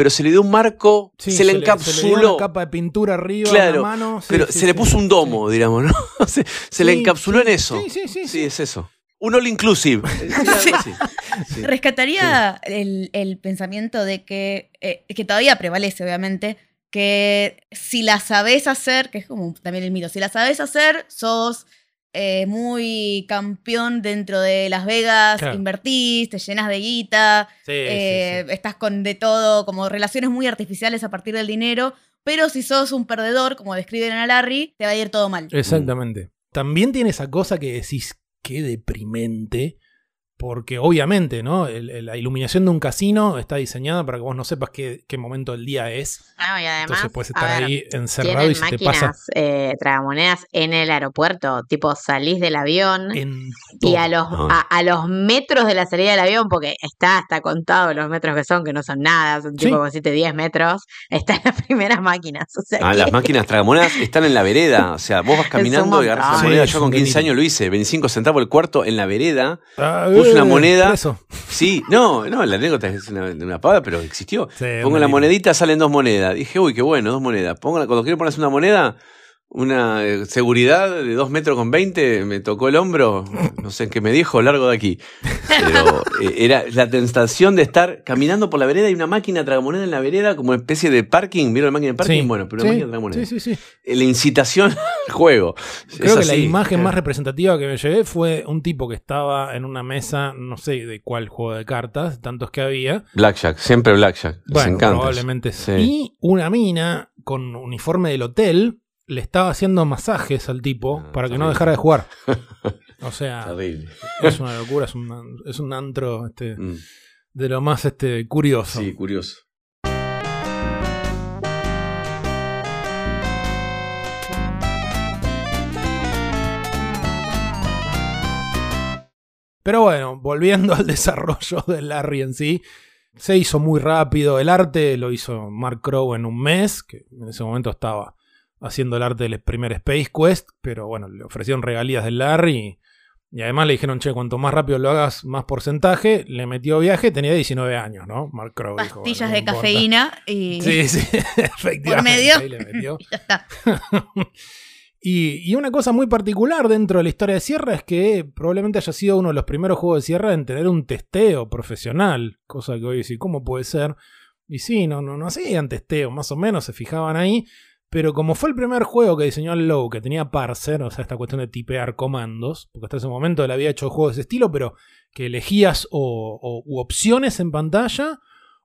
pero se le dio un marco, Sí, se, le se dio encapsuló, una capa de pintura arriba claro, en la mano. sí, pero sí, se le puso un domo, digamos, ¿no? se se le encapsuló sí, en eso. Sí, sí, sí. Sí, es eso. Un all inclusive. Rescataría el, el pensamiento de que, eh, que todavía prevalece, obviamente, que si la sabes hacer, que es como también el mito, si la sabes hacer, sos eh, muy campeón dentro de Las Vegas, Claro. invertís, te llenas de guita, Sí, eh, sí, sí. estás con de todo, como relaciones muy artificiales a partir del dinero, pero si sos un perdedor, como describen a Larry, te va a ir todo mal. Exactamente. También tiene esa cosa que decís, qué deprimente. Porque obviamente, ¿no? El- el- la iluminación de un casino está diseñada para que vos no sepas qué, qué momento del día es. No, y además, Entonces puedes estar ver, ahí encerrado y se te máquinas pasa eh, tragamonedas en el aeropuerto. Tipo, salís del avión en y a los, Ah. a, a los metros de la salida del avión, porque está hasta contado los metros que son, que no son nada, son Sí. tipo, como decirte, 10 metros, están las primeras máquinas. O sea Ah, que- las máquinas tragamonedas están en la vereda. O sea, vos vas caminando y agarras la moneda. Sí, Yo con un 15 delirio. años lo hice. 25 centavos el cuarto en la vereda. Ah, Una moneda. Eso. Sí, no, no, la anécdota es una, una pavada, pero existió. Sí, Pongo la monedita, salen dos monedas. Dije, uy, qué bueno, dos monedas. Pongo cuando quiero ponerse una moneda, una eh, seguridad de dos metros con 20, me tocó el hombro, no sé qué me dijo, largo de aquí. Pero eh, era la tentación de estar caminando por la vereda y una máquina tragamoneda en la vereda, como especie de parking. ¿Vieron la máquina de parking? Sí, Bueno, pero sí, la máquina tragamoneda. sí, sí, sí. Eh, La incitación al juego. Creo que la imagen más representativa que me llevé fue un tipo que estaba en una mesa, no sé de cuál juego de cartas, tantos que había. Blackjack, siempre Blackjack. Les Bueno, encanta. probablemente Sí. Y una mina con uniforme del hotel le estaba haciendo masajes al tipo Ah, para que no dejara de jugar. O sea, Terrible. es una locura, es un, es un antro este, Mm, de lo más este, curioso. Sí, curioso. Pero bueno, volviendo al desarrollo de Larry en sí, se hizo muy rápido. El arte lo hizo Mark Crow en un mes, que en ese momento estaba haciendo el arte del primer Space Quest, pero bueno, le ofrecieron regalías del Larry y, y además le dijeron, che, cuanto más rápido lo hagas, más porcentaje. Le metió viaje, tenía 19 años, ¿no? Mark Crow dijo, Pastillas "Bueno, no de importa". cafeína y Sí, sí, efectivamente. por medio. ahí le metió. ya está. Y, y una cosa muy particular dentro de la historia de Sierra es que probablemente haya sido uno de los primeros juegos de Sierra en tener un testeo profesional. Cosa que hoy decís, ¿cómo puede ser? Y sí, no, no, no hacían testeo, más o menos se fijaban ahí. Pero como fue el primer juego que diseñó el Low, que tenía parser, o sea, esta cuestión de tipear comandos, porque hasta ese momento él había hecho juegos de ese estilo, pero que elegías o, u opciones en pantalla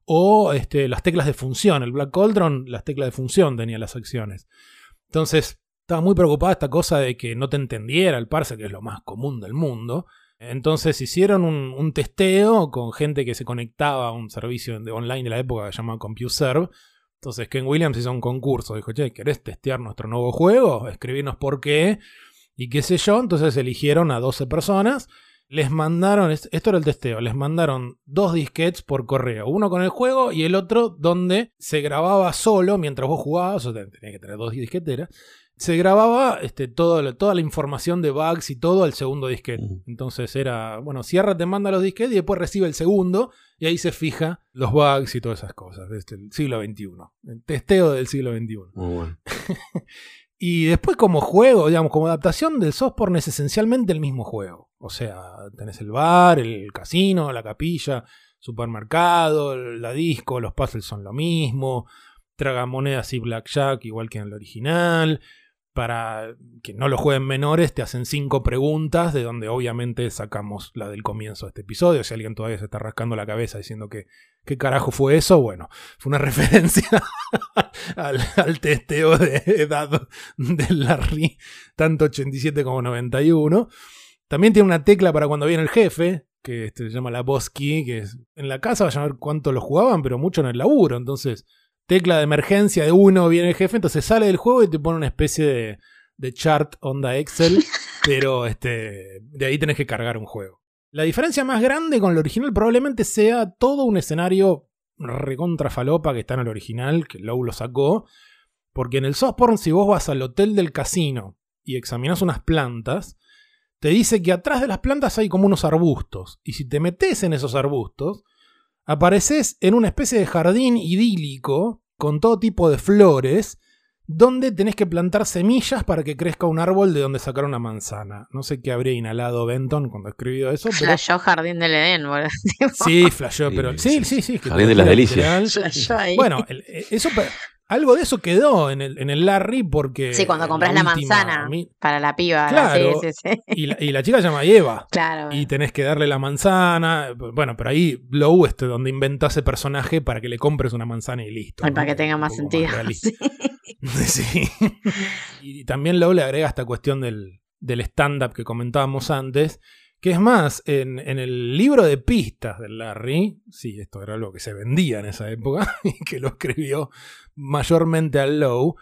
o este, las teclas de función. El Black Cauldron, las teclas de función tenía las acciones. Entonces, estaba muy preocupada esta cosa de que no te entendiera el parse, que es lo más común del mundo. Entonces hicieron un, testeo con gente que se conectaba a un servicio de online de la época que se llama CompuServe. Entonces Ken Williams hizo un concurso, dijo, che, ¿querés testear nuestro nuevo juego? Escribirnos por qué y qué sé yo. Entonces eligieron a 12 personas les mandaron, esto era el testeo, les mandaron dos disquets por correo, uno con el juego y el otro donde se grababa solo mientras vos jugabas, o sea, tenía que tener dos disqueteras, se grababa este, todo, toda la información de bugs y todo al segundo disquete. Entonces era, bueno, Sierra te manda los disquetes y después recibe el segundo y ahí se fija los bugs y todas esas cosas. Este, el siglo XXI. El testeo del siglo XXI. Muy bueno. y después como juego, digamos, como adaptación del software es esencialmente el mismo juego. O sea, tenés el bar, el casino, la capilla, supermercado, la disco, los puzzles son lo mismo. Tragamonedas y blackjack igual que en el original para que no lo jueguen menores, te hacen cinco preguntas, de donde obviamente sacamos la del comienzo de este episodio. Si alguien todavía se está rascando la cabeza diciendo que qué carajo fue eso, bueno, fue una referencia al, testeo de edad de Larry, tanto 87 como 91. También tiene una tecla para cuando viene el jefe, que este, se llama la boss key, que es, en la casa vayan a ver cuánto lo jugaban, pero mucho en el laburo, entonces tecla de emergencia de uno, viene el jefe, entonces sale del juego y te pone una especie de, de chart onda Excel, pero este, de ahí tenés que cargar un juego. La diferencia más grande con el original probablemente sea todo un escenario recontra falopa que está en el original, que Low lo sacó, porque en el Softporn si vos vas al hotel del casino y examinas unas plantas, te dice que atrás de las plantas hay como unos arbustos, y si te metes en esos arbustos, apareces en una especie de jardín idílico con todo tipo de flores donde tenés que plantar semillas para que crezca un árbol de donde sacar una manzana. No sé qué habría inhalado Benton cuando escribió eso. Pero... Flashó Jardín del Edén, boludo. Sí, flashó, pero sí, sí, sí. Jardín de las delicias. Bueno, eh, eso algo de eso quedó en el, en el Larry porque. Sí, cuando compras la, manzana para la piba. Claro. sí, sí, Y, la, y, la, chica se llama Eva. Claro. Y tenés que darle la manzana. Bueno, pero ahí Blow, este, donde inventó ese personaje para que le compres una manzana y listo. Para que tenga más sentido. sí. y también Lowe le agrega esta cuestión del, del stand-up que comentábamos antes que es más, en, el libro de pistas de Larry, sí, esto era algo que se vendía en esa época y que lo escribió mayormente al Low,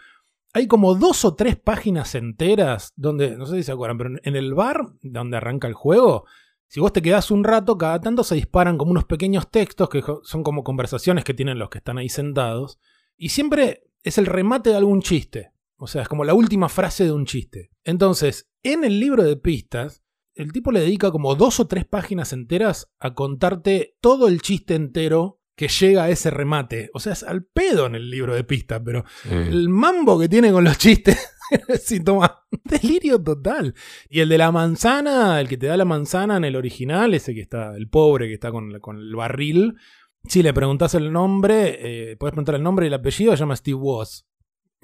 hay como dos o tres páginas enteras donde, no sé si se acuerdan, pero en el bar donde arranca el juego, si vos te quedás un rato, cada tanto se disparan como unos pequeños textos que son como conversaciones que tienen los que están ahí sentados, y siempre es el remate de algún chiste. O sea, es como la última frase de un chiste. Entonces, en el libro de pistas, el tipo le dedica como dos o tres páginas enteras a contarte todo el chiste entero que llega a ese remate. O sea, es al pedo en el libro de pistas, pero el mambo que tiene con los chistes. sí, toma, delirio total. Y el de la manzana, el que te da la manzana en el original, ese que está, el pobre que está con, con el barril. Si le preguntas el nombre, eh, puedes preguntar el nombre y el apellido, se llama Steve Woz.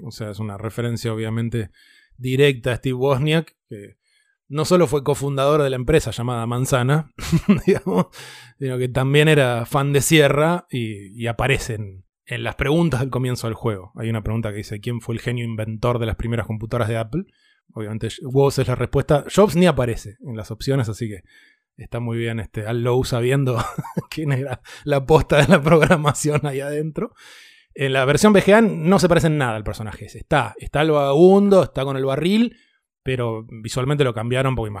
O sea, es una referencia obviamente directa a Steve Wozniak, que no solo fue cofundador de la empresa llamada Manzana, digamos, sino que también era fan de Sierra y, aparecen en las preguntas del comienzo del juego. Hay una pregunta que dice, ¿quién fue el genio inventor de las primeras computadoras de Apple? Obviamente Woz es la respuesta. Jobs ni aparece en las opciones, así que está muy bien este, Al Low sabiendo quién era la posta de la programación ahí adentro. En la versión VGA no se parece en nada al personaje. Está, está el vagabundo, está con el barril, pero visualmente lo cambiaron porque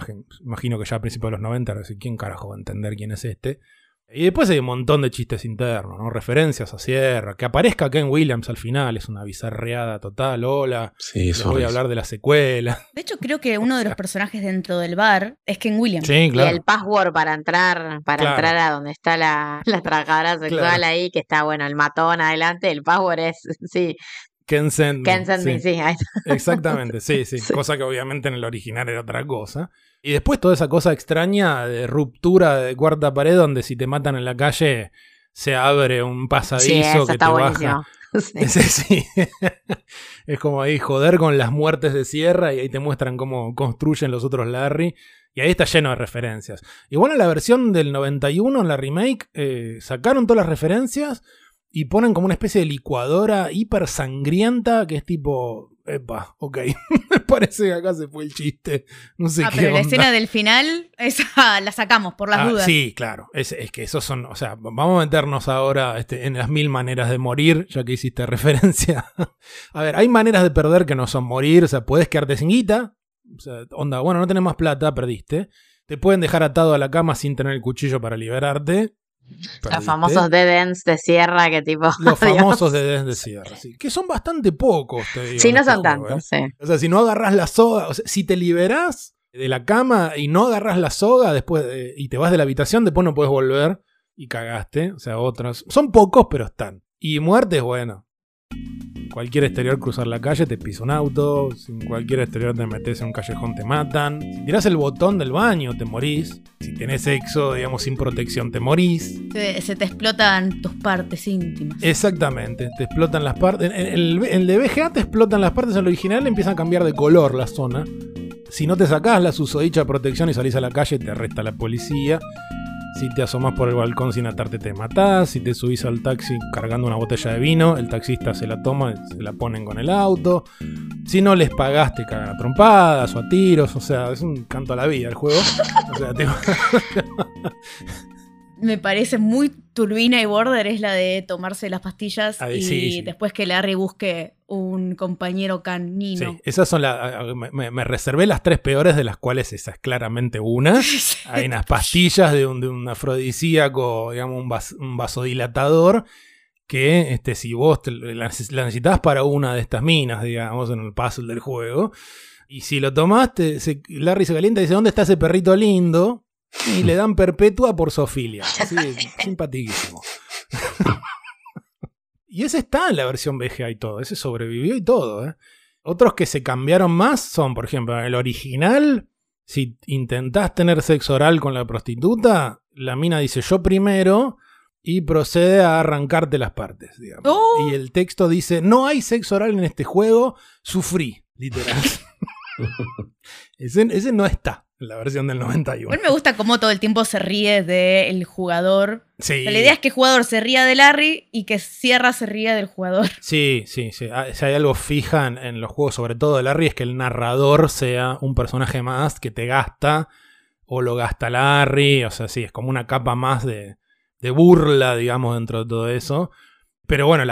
imagino, que ya a principios de los 90, ¿quién carajo va a entender quién es este? Y después hay un montón de chistes internos, ¿no? Referencias a Sierra. Que aparezca Ken Williams al final es una bizarreada total. Hola. Sí, Les voy a hablar de la secuela. De hecho, creo que uno de los personajes dentro del bar es Ken Williams. Sí, claro. Y el password para entrar, para entrar a donde está la, la trabajadora sexual ahí, que está, bueno, el matón adelante, el password es, sí, Ken Send Me. sí. Exactamente, sí, sí, Cosa que obviamente en el original era otra cosa. Y después toda esa cosa extraña de ruptura de cuarta pared donde si te matan en la calle se abre un pasadizo que te baja. Sí. es como ahí joder con las muertes de sierra y ahí te muestran cómo construyen los otros Larry. Y ahí está lleno de referencias. Igual en la versión del 91, en la remake, eh, sacaron todas las referencias y ponen como una especie de licuadora hiper sangrienta que es tipo. Epa, ok. Me parece que acá se fue el chiste. No sé Ah, qué. pero la escena del final, esa la sacamos por las Ah, dudas. Sí, claro. Es, es que esos son. O sea, vamos a meternos ahora este, en las mil maneras de morir, ya que hiciste referencia. a ver, hay maneras de perder que no son morir. O sea, puedes quedarte sin guita. O sea, onda, bueno, no tenés más plata, perdiste. Te pueden dejar atado a la cama sin tener el cuchillo para liberarte. Los famosos dead ends de sierra que tipo. Los famosos de Desde Sierra, sí. Que son bastante pocos, te digo. Sí, no este son tantos, ¿eh? sí. O sea, si no agarras la soga, o sea, si te liberás de la cama y no agarras la soga después de- y te vas de la habitación, después no puedes volver y cagaste. O sea, otros. Son pocos, pero están. Y muertes, bueno. Cualquier exterior cruzar la calle te pisa un auto. Si en cualquier exterior te metes en un callejón te matan. Si tirás el botón del baño te morís. Si tenés sexo, digamos, sin protección te morís. Se, se te explotan tus partes íntimas. Exactamente, te explotan las partes. En el, de VGA te explotan las partes, en el original empiezan a cambiar de color la zona. Si no te sacás la susodicha protección y salís a la calle, te arresta la policía. Si te asomás por el balcón sin atarte, te matás. Si te subís al taxi cargando una botella de vino, el taxista se la toma, se la ponen con el auto. Si no les pagás, te cagan a trompadas o a tiros. O sea, es un canto a la vida el juego. O sea, te- Me parece muy turbina y border es la de tomarse las pastillas y sí, sí. después que Larry busque un compañero canino. Sí, esas son las. Me, reservé las tres peores, de las cuales esa es claramente una. Hay unas pastillas de un, de un afrodisíaco, digamos, un, vas- un vasodilatador. Que este, si vos te- la necesitas para una de estas minas, digamos, en el puzzle del juego. Y si lo tomaste, se- Larry se calienta y dice: ¿Dónde está ese perrito lindo? Y le dan perpetua por Sofilia. Así, simpatiquísimo. Y ese está en la versión VGA y todo, ese sobrevivió y todo. ¿eh? Otros que se cambiaron más son, por ejemplo, en el original, si intentás tener sexo oral con la prostituta, la mina dice yo primero y procede a arrancarte las partes, digamos. ¡Oh! Y el texto dice, no hay sexo oral en este juego, sufrí, literal. ese, ese no está en la versión del 91. Igual me gusta cómo todo el tiempo se ríe del jugador. Sí. La idea es que el jugador se ría de Larry y que Sierra se ría del jugador. Sí, sí, sí. Ah, Si hay algo fija en, en los juegos, sobre todo de Larry, es que el narrador sea un personaje más que te gasta o lo gasta Larry. O sea, sí, es como una capa más de, de burla, digamos, dentro de todo eso. Pero bueno,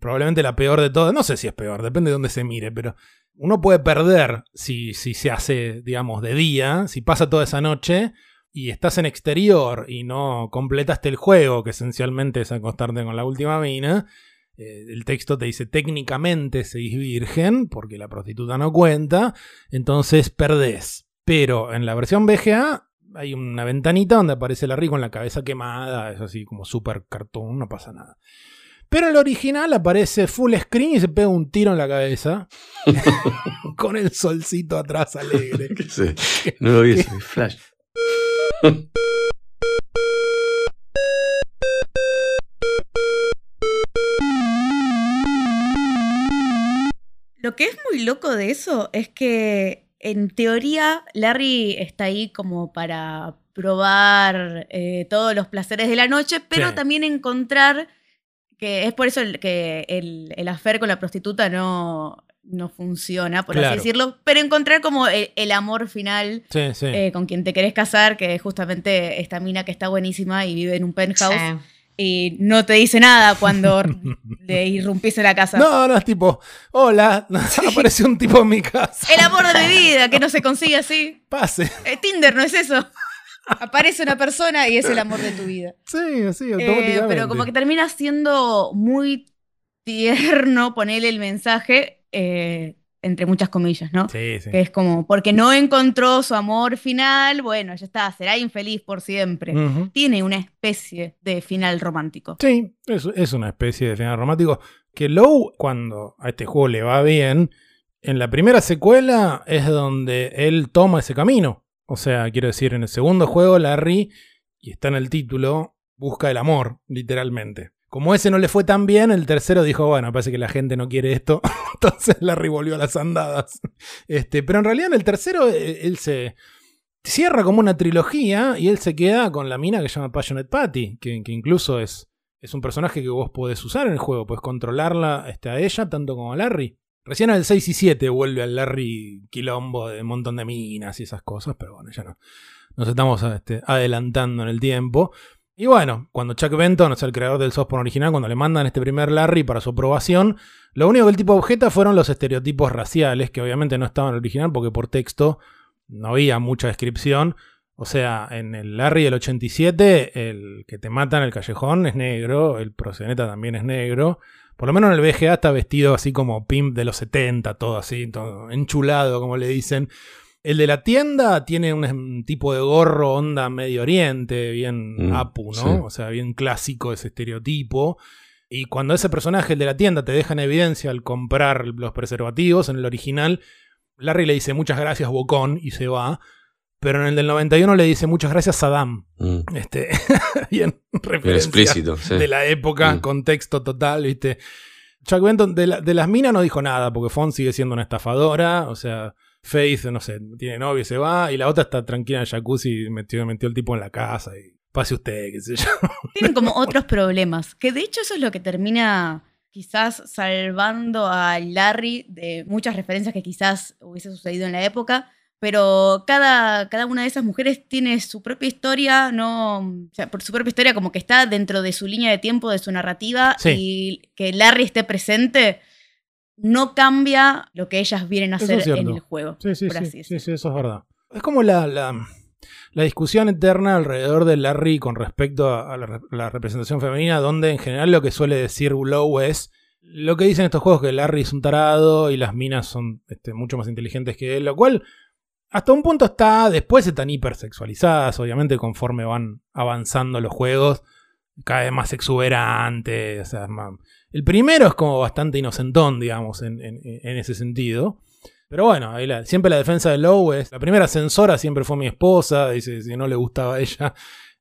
probablemente la peor de todas, no sé si es peor, depende de dónde se mire, pero uno puede perder si, si se hace, digamos, de día, si pasa toda esa noche y estás en exterior y no completaste el juego, que esencialmente es acostarte con la última mina, eh, el texto te dice técnicamente seguís virgen, porque la prostituta no cuenta, entonces perdés. Pero en la versión VGA hay una ventanita donde aparece Larry con la cabeza quemada, es así como super cartoon, no pasa nada. Pero el original aparece full screen y se pega un tiro en la cabeza. con el solcito atrás alegre. No lo vi ese flash. Lo que es muy loco de eso es que en teoría Larry está ahí como para probar eh, todos los placeres de la noche, pero Sí. también encontrar que es por eso el- que el, el affair con la prostituta no, no funciona, por Claro. así decirlo, pero encontrar como el, el amor final Sí, sí. eh, con quien te querés casar, que es justamente esta mina que está buenísima y vive en un penthouse. Sí. Y no te dice nada cuando le irrumpís en la casa. No, no, es tipo, hola, apareció un tipo en mi casa. El amor de mi vida, que no se consigue así. Pase. Eh, Tinder no es eso. Aparece una persona y es el amor de tu vida. Sí, sí, Eh, automáticamente. pero como que termina siendo muy tierno ponerle el mensaje, eh, entre muchas comillas, ¿no? Sí, sí. Que es como, porque no encontró su amor final, bueno, ya está, será infeliz por siempre. Tiene una especie de final romántico. Sí, es, es una especie de final romántico que Lowe, cuando a este juego le va bien, en la primera secuela es donde él toma ese camino. O sea, quiero decir, en el segundo juego Larry, y está en el título, busca el amor, literalmente. Como ese no le fue tan bien, el tercero dijo, bueno, parece que la gente no quiere esto. Entonces Larry volvió a las andadas. Este, pero en realidad en el tercero eh, él se cierra como una trilogía y él se queda con la mina que se llama Passionate Patty, que, que incluso es, es un personaje que vos podés usar en el juego, podés controlarla este, a ella tanto como a Larry. Recién al 6 y 7 vuelve al Larry quilombo de un montón de minas y esas cosas, pero bueno, ya no. Nos estamos este, adelantando en el tiempo. Y bueno, cuando Chuck Benton, es el creador del software original, cuando le mandan este primer Larry para su aprobación, lo único que el tipo objeta fueron los estereotipos raciales, que obviamente no estaban en el original porque por texto no había mucha descripción. O sea, en el Larry del 87, el que te mata en el callejón es negro, el proxeneta también es negro. Por lo menos en el VGA está vestido así como pimp de los 70, todo así, todo enchulado, como le dicen. El de la tienda tiene un tipo de gorro onda Medio Oriente, bien Mm, apu, ¿no? sí. O sea, bien clásico ese estereotipo. Y cuando ese personaje, el de la tienda, te deja en evidencia al comprar los preservativos en el original, Larry le dice muchas gracias, Bocón, y se va. Pero en el del 91 le dice muchas gracias, Saddam. Mm. Este, bien, referencia explícito, sí. de la época, Mm. contexto total, ¿viste? Chuck Benton de, la- de las minas no dijo nada, porque Fon sigue siendo una estafadora, o sea, Faith, no sé, tiene novio y se va, y la otra está tranquila en el jacuzzi y metió, metió el tipo en la casa y pase usted, qué sé yo. Tienen como otros problemas. Que de hecho eso es lo que termina quizás salvando a Larry de muchas referencias que quizás hubiese sucedido en la época. Pero cada, cada una de esas mujeres tiene su propia historia, no, o sea, por su propia historia como que está dentro de su línea de tiempo, de su narrativa, Sí. y que Larry esté presente no cambia lo que ellas vienen a Eso hacer es en el juego. Sí, sí, por sí, así sí, decirlo. sí, eso es verdad. Es como la, la, la discusión eterna alrededor de Larry con respecto a, a la, re- la representación femenina, donde en general lo que suele decir Lowe es lo que dicen estos juegos que Larry es un tarado y las minas son este, mucho más inteligentes que él, lo cual hasta un punto está, después están hipersexualizadas, obviamente conforme van avanzando los juegos, cada vez más exuberante, o sea, más- el primero es como bastante inocentón, digamos, en, en- ese sentido. Pero bueno, siempre la defensa de Lowe es, la primera censora siempre fue mi esposa, dice, si no le gustaba a ella.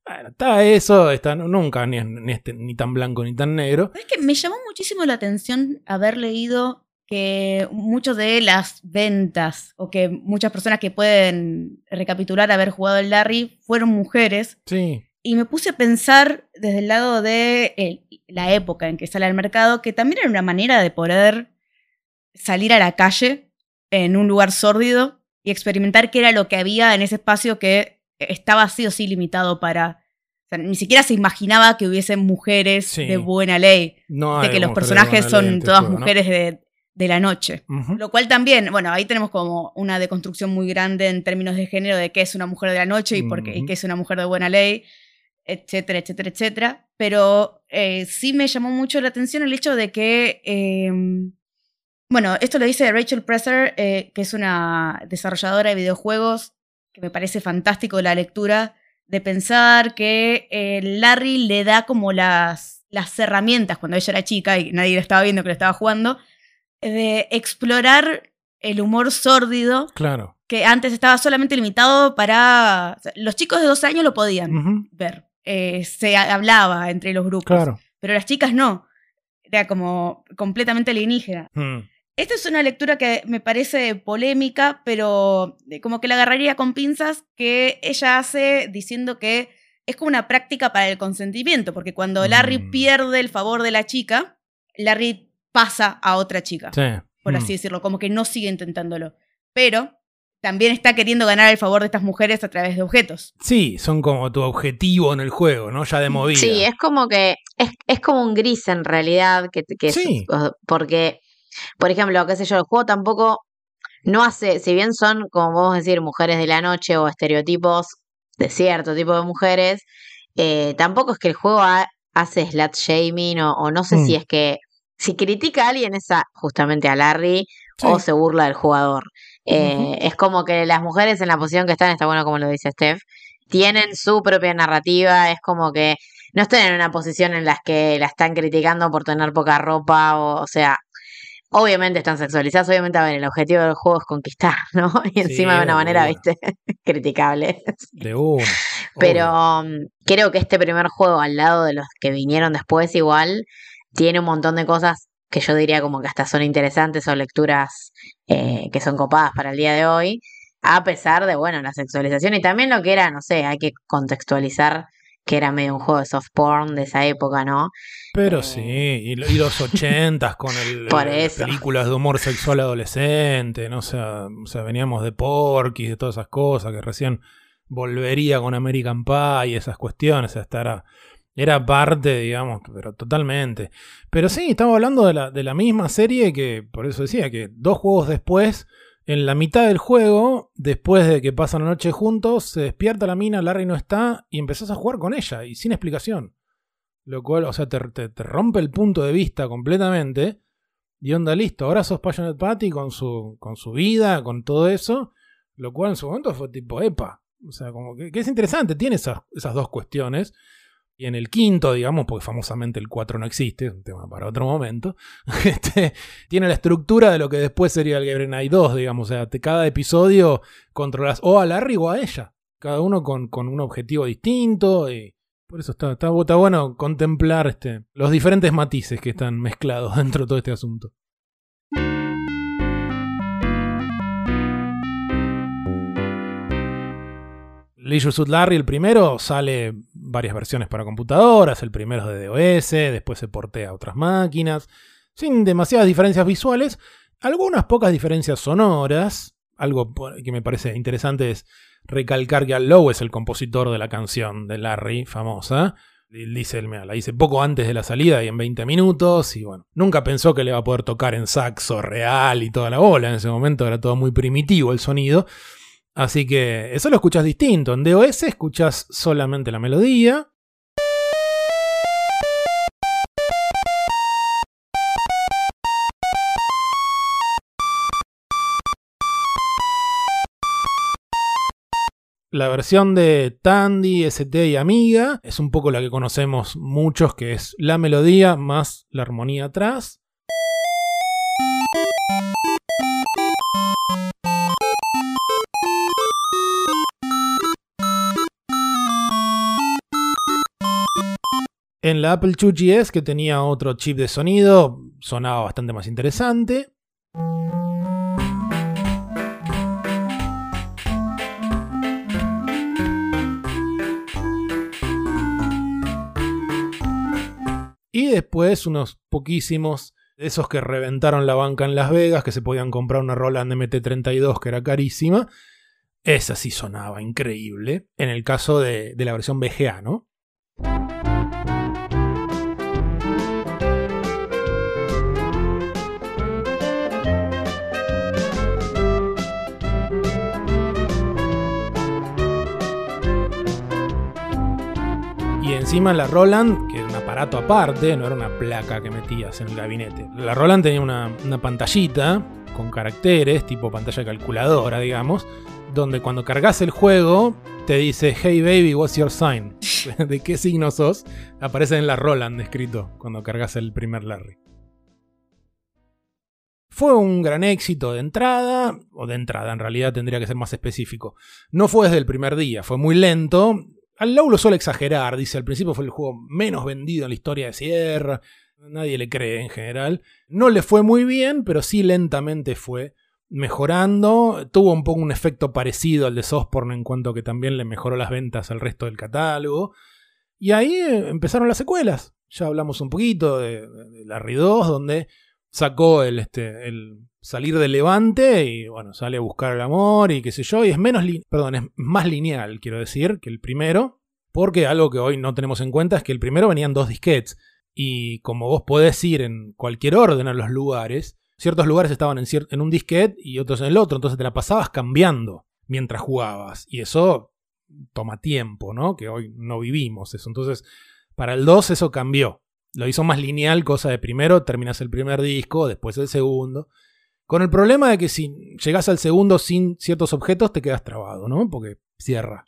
Bueno, está eso, está, nunca ni, este- ni tan blanco ni tan negro. Es que me llamó muchísimo la atención haber leído que muchas de las ventas o que muchas personas que pueden recapitular haber jugado el Larry fueron mujeres. Sí, Y me puse a pensar desde el lado de la época en que sale al mercado que también era una manera de poder salir a la calle en un lugar sórdido y experimentar qué era lo que había en ese espacio que estaba sí o sí limitado para... o sea, ni siquiera se imaginaba que hubiesen mujeres Sí. de buena ley no de que los personajes son ley todas mujeres de, de la noche. Lo cual también, bueno, ahí tenemos como una deconstrucción muy grande en términos de género de qué es una mujer de la noche y, por qué, y qué es una mujer de buena ley, etcétera, etcétera, etcétera. Pero eh, sí me llamó mucho la atención el hecho de que, eh, bueno, esto lo dice Rachel Presser, eh, que es una desarrolladora de videojuegos, que me parece fantástico la lectura, de pensar que eh, Larry le da como las, las herramientas cuando ella era chica y nadie la estaba viendo que lo estaba jugando, de explorar el humor sórdido Claro. que antes estaba solamente limitado para... o sea, los chicos de 12 años lo podían ver, eh, se ha- hablaba entre los grupos, Claro. pero las chicas no, era como completamente alienígena. Mm, Esta es una lectura que me parece polémica, pero eh, como que la agarraría con pinzas que ella hace diciendo que es como una práctica para el consentimiento, porque cuando Larry Mm. pierde el favor de la chica, Larry pasa a otra chica, sí. por Mm. así decirlo, como que no sigue intentándolo. Pero también está queriendo ganar el favor de estas mujeres a través de objetos. Sí, son como tu objetivo en el juego, ¿no? Ya de movida. Sí, es como que es, es como un gris en realidad, que, Sí. porque, por ejemplo, qué sé yo, el juego tampoco no hace, si bien son, como podemos decir, mujeres de la noche o estereotipos de cierto tipo de mujeres, eh, tampoco es que el juego ha- hace slut shaming o, o no sé Mm. si es que si critica a alguien es a, justamente a Larry Sí. o se burla del jugador. Eh. Es como que las mujeres en la posición que están, está bueno como lo dice Steph, tienen su propia narrativa, es como que no están en una posición en la que la están criticando por tener poca ropa, o, o sea, obviamente están sexualizadas, obviamente, a ver, el objetivo del juego es conquistar, ¿no? Y encima de una manera, viste, criticable. De una. Pero um, creo que este primer juego, al lado de los que vinieron después, igual, tiene un montón de cosas que yo diría como que hasta son interesantes o lecturas eh, que son copadas para el día de hoy, a pesar de, bueno, la sexualización y también lo que era, no sé, hay que contextualizar que era medio un juego de soft porn de esa época, ¿no? Pero sí, y, y los ochentas con el, Por las películas de humor sexual adolescente, no o sea, o sea, veníamos de Porky, de todas esas cosas, que recién volvería con American Pie y esas cuestiones, o sea, hasta era, era parte, digamos, pero totalmente. Pero sí, estamos hablando de la, de la misma serie que, por eso decía, que dos juegos después, en la mitad del juego, después de que pasan la noche juntos, se despierta la mina, Larry no está, y empezás a jugar con ella, y sin explicación. Lo cual, o sea, te, te- te rompe el punto de vista completamente. Y onda, listo. Ahora sos Passionate Patty con su, con su vida, con todo eso. Lo cual en su momento fue tipo epa. O sea, como que, que es interesante. Tiene esas, esas dos cuestiones. Y en el quinto, digamos, porque famosamente el 4 no existe, es un tema para otro momento, este, tiene la estructura de lo que después sería el Gabriel Knight 2, digamos. O sea, te- cada episodio controlas o a Larry o a ella. Cada uno con, con un objetivo distinto. Y por eso está, está, está bueno contemplar este, los diferentes matices que están mezclados dentro de todo este asunto. Leisure Suit Larry, el primero, sale varias versiones para computadoras. El primero es de DOS, después se portea a otras máquinas, sin demasiadas diferencias visuales. Algunas pocas diferencias sonoras. Algo que me parece interesante es recalcar que Al Lowe es el compositor de la canción de Larry, famosa. Dice, mira, la hice poco antes de la salida y en 20 minutos. Y bueno, nunca pensó que le iba a poder tocar en saxo real y toda la bola. En ese momento era todo muy primitivo el sonido. Así que eso lo escuchas distinto. En DOS escuchas solamente la melodía. La versión de Tandy, ST y Amiga es un poco la que conocemos muchos, que es la melodía más la armonía atrás. En la Apple II GS, que tenía otro chip de sonido, sonaba bastante más interesante. Y después unos poquísimos, esos que reventaron la banca en Las Vegas, que se podían comprar una Roland MT32 que era carísima. Esa sí sonaba increíble. En el caso de, de la versión VGA, ¿no? Encima la Roland, que era un aparato aparte, no era una placa que metías en el gabinete. La Roland tenía una, una pantallita con caracteres, tipo pantalla calculadora, digamos, donde cuando cargas el juego te dice, hey baby, what's your sign? ¿De qué signo sos? Aparece en la Roland escrito cuando cargas el primer Larry. Fue un gran éxito de entrada, o de entrada en realidad tendría que ser más específico. No fue desde el primer día, fue muy lento. Al Low lo suele exagerar, dice al principio fue el juego menos vendido en la historia de Sierra. Nadie le cree en general. No le fue muy bien, pero sí lentamente fue mejorando. Tuvo un poco un efecto parecido al de Softporn en cuanto que también le mejoró las ventas al resto del catálogo. Y ahí eh, empezaron las secuelas. Ya hablamos un poquito de, de- de Larry 2, donde sacó el, este, el salir del levante y bueno, sale a buscar el amor y qué sé yo. Y es menos, perdón, es más lineal, quiero decir, que el primero. Porque algo que hoy no tenemos en cuenta es que el primero venían dos disquetes. Y como vos podés ir en cualquier orden a los lugares, ciertos lugares estaban en, en un disquete y otros en el otro, entonces te la pasabas cambiando mientras jugabas. Y eso toma tiempo, ¿no? Que hoy no vivimos eso. Entonces, para el 2 eso cambió. Lo hizo más lineal, cosa de primero terminas el primer disco, después el segundo. Con el problema de que si llegas al segundo sin ciertos objetos te quedas trabado, ¿no? Porque cierra.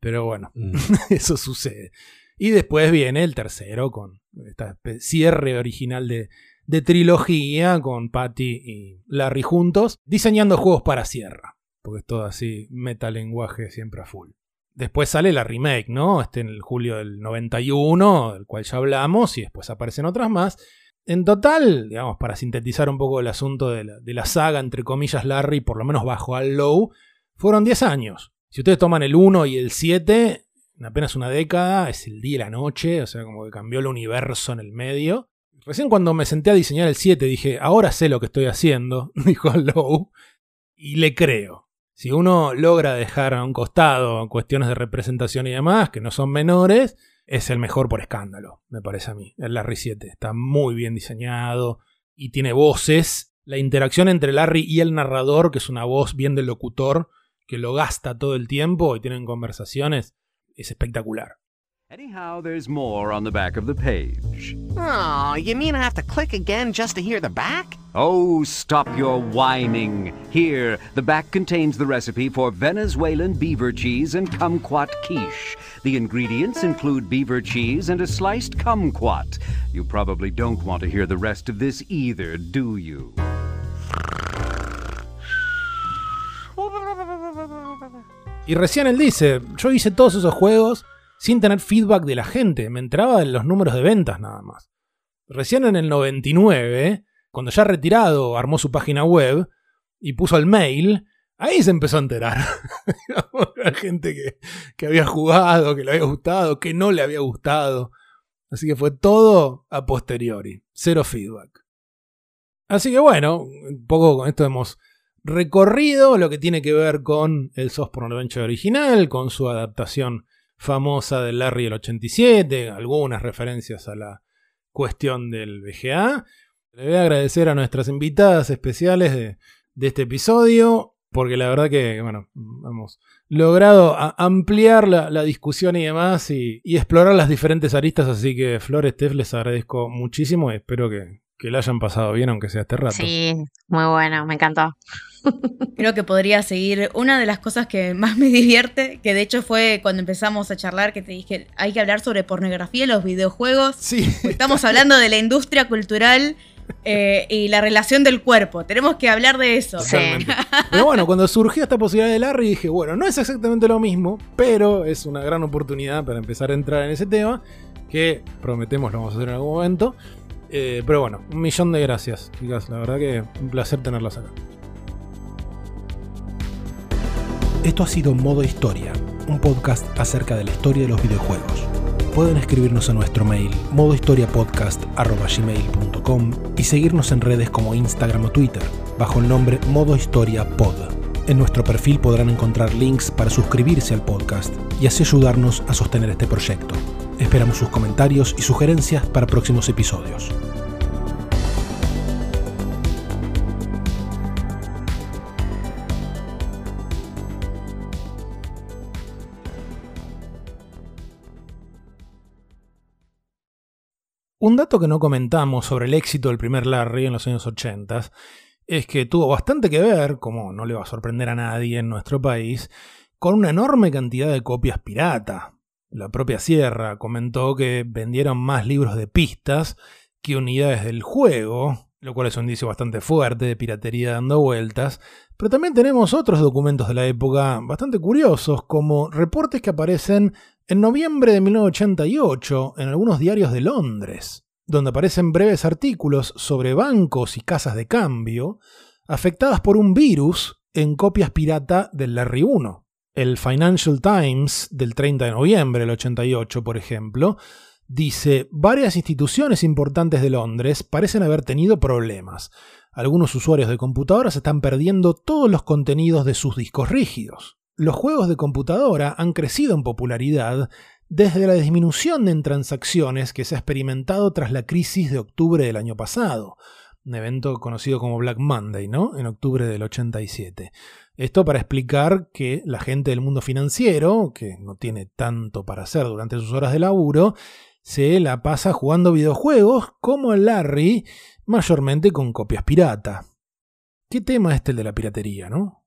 Pero bueno, eso sucede. Y después viene el tercero con esta espe- cierre original de, de trilogía con Patty y Larry juntos, diseñando juegos para Sierra. Porque es todo así, metalenguaje siempre a full. Después sale la remake, ¿no? Este en el julio del 91, del cual ya hablamos, y después aparecen otras más. En total, digamos, para sintetizar un poco el asunto de la, de la saga, entre comillas, Larry, por lo menos bajo al low, fueron 10 años. Si ustedes toman el 1 y el 7, en apenas una década, es el día y la noche, o sea, como que cambió el universo en el medio. Recién cuando me senté a diseñar el 7 dije, ahora sé lo que estoy haciendo, dijo Lowe, y le creo. Si uno logra dejar a un costado cuestiones de representación y demás, que no son menores, es el mejor por escándalo, me parece a mí. El Larry 7 está muy bien diseñado y tiene voces. La interacción entre Larry y el narrador, que es una voz bien del locutor, que lo gasta todo el tiempo y tienen conversaciones, es espectacular. Anyhow, there's more on the back of the page. Oh, you mean I have to click again just to hear the back? Oh, stop your whining. Here, the back contains the recipe for Venezuelan beaver cheese and kumquat quiche. The ingredients include beaver cheese and a sliced kumquat. You probably don't want to hear the rest of this either, do you? Y recién él dice, yo hice todos esos juegos sin tener feedback de la gente, me entraba en los números de ventas nada más. Recién en el 99, cuando ya retirado armó su página web y puso el mail, ahí se empezó a enterar. la gente que, había jugado, que le había gustado, que no le había gustado. Así que fue todo a posteriori, cero feedback. Así que bueno, un poco con esto hemos recorrido lo que tiene que ver con el Software Adventure original, con su adaptación famosa del Larry el 87, algunas referencias a la cuestión del VGA. Le voy a agradecer a nuestras invitadas especiales de, de este episodio, porque la verdad que, bueno, hemos logrado ampliar la, discusión y demás y, y, explorar las diferentes aristas, así que Flores, Steph, les agradezco muchísimo y espero que, que la hayan pasado bien, aunque sea este rato. Sí, muy bueno, me encantó. Creo que podría seguir. Una de las cosas que más me divierte, que de hecho fue cuando empezamos a charlar, que te dije, hay que hablar sobre pornografía en los videojuegos. Sí. Estamos hablando de la industria cultural eh, y la relación del cuerpo. Tenemos que hablar de eso. Sí. Pero bueno, cuando surgió esta posibilidad de Larry, dije, bueno, no es exactamente lo mismo, pero es una gran oportunidad para empezar a entrar en ese tema, que prometemos lo vamos a hacer en algún momento. Eh, pero bueno, un millón de gracias, chicas. La verdad que un placer tenerlas acá. Esto ha sido Modo Historia, un podcast acerca de la historia de los videojuegos. Pueden escribirnos a nuestro mail modohistoriapodcast.gmail.com y seguirnos en redes como Instagram o Twitter, bajo el nombre Modo Historia Pod. En nuestro perfil podrán encontrar links para suscribirse al podcast y así ayudarnos a sostener este proyecto. Esperamos sus comentarios y sugerencias para próximos episodios. Un dato que no comentamos sobre el éxito del primer Larry en los años 80 es que tuvo bastante que ver, como no le va a sorprender a nadie en nuestro país, con una enorme cantidad de copias pirata. La propia Sierra comentó que vendieron más libros de pistas que unidades del juego, lo cual es un indicio bastante fuerte de piratería dando vueltas, pero también tenemos otros documentos de la época bastante curiosos, como reportes que aparecen en noviembre de 1988 en algunos diarios de Londres, donde aparecen breves artículos sobre bancos y casas de cambio afectadas por un virus en copias pirata del Larry 1. El Financial Times del 30 de noviembre del 88, por ejemplo, dice, varias instituciones importantes de Londres parecen haber tenido problemas. Algunos usuarios de computadoras están perdiendo todos los contenidos de sus discos rígidos. Los juegos de computadora han crecido en popularidad desde la disminución en transacciones que se ha experimentado tras la crisis de octubre del año pasado, un evento conocido como Black Monday, ¿no? En octubre del 87. Esto para explicar que la gente del mundo financiero, que no tiene tanto para hacer durante sus horas de laburo, se la pasa jugando videojuegos como Larry, mayormente con copias pirata. ¿Qué tema es este el de la piratería, no?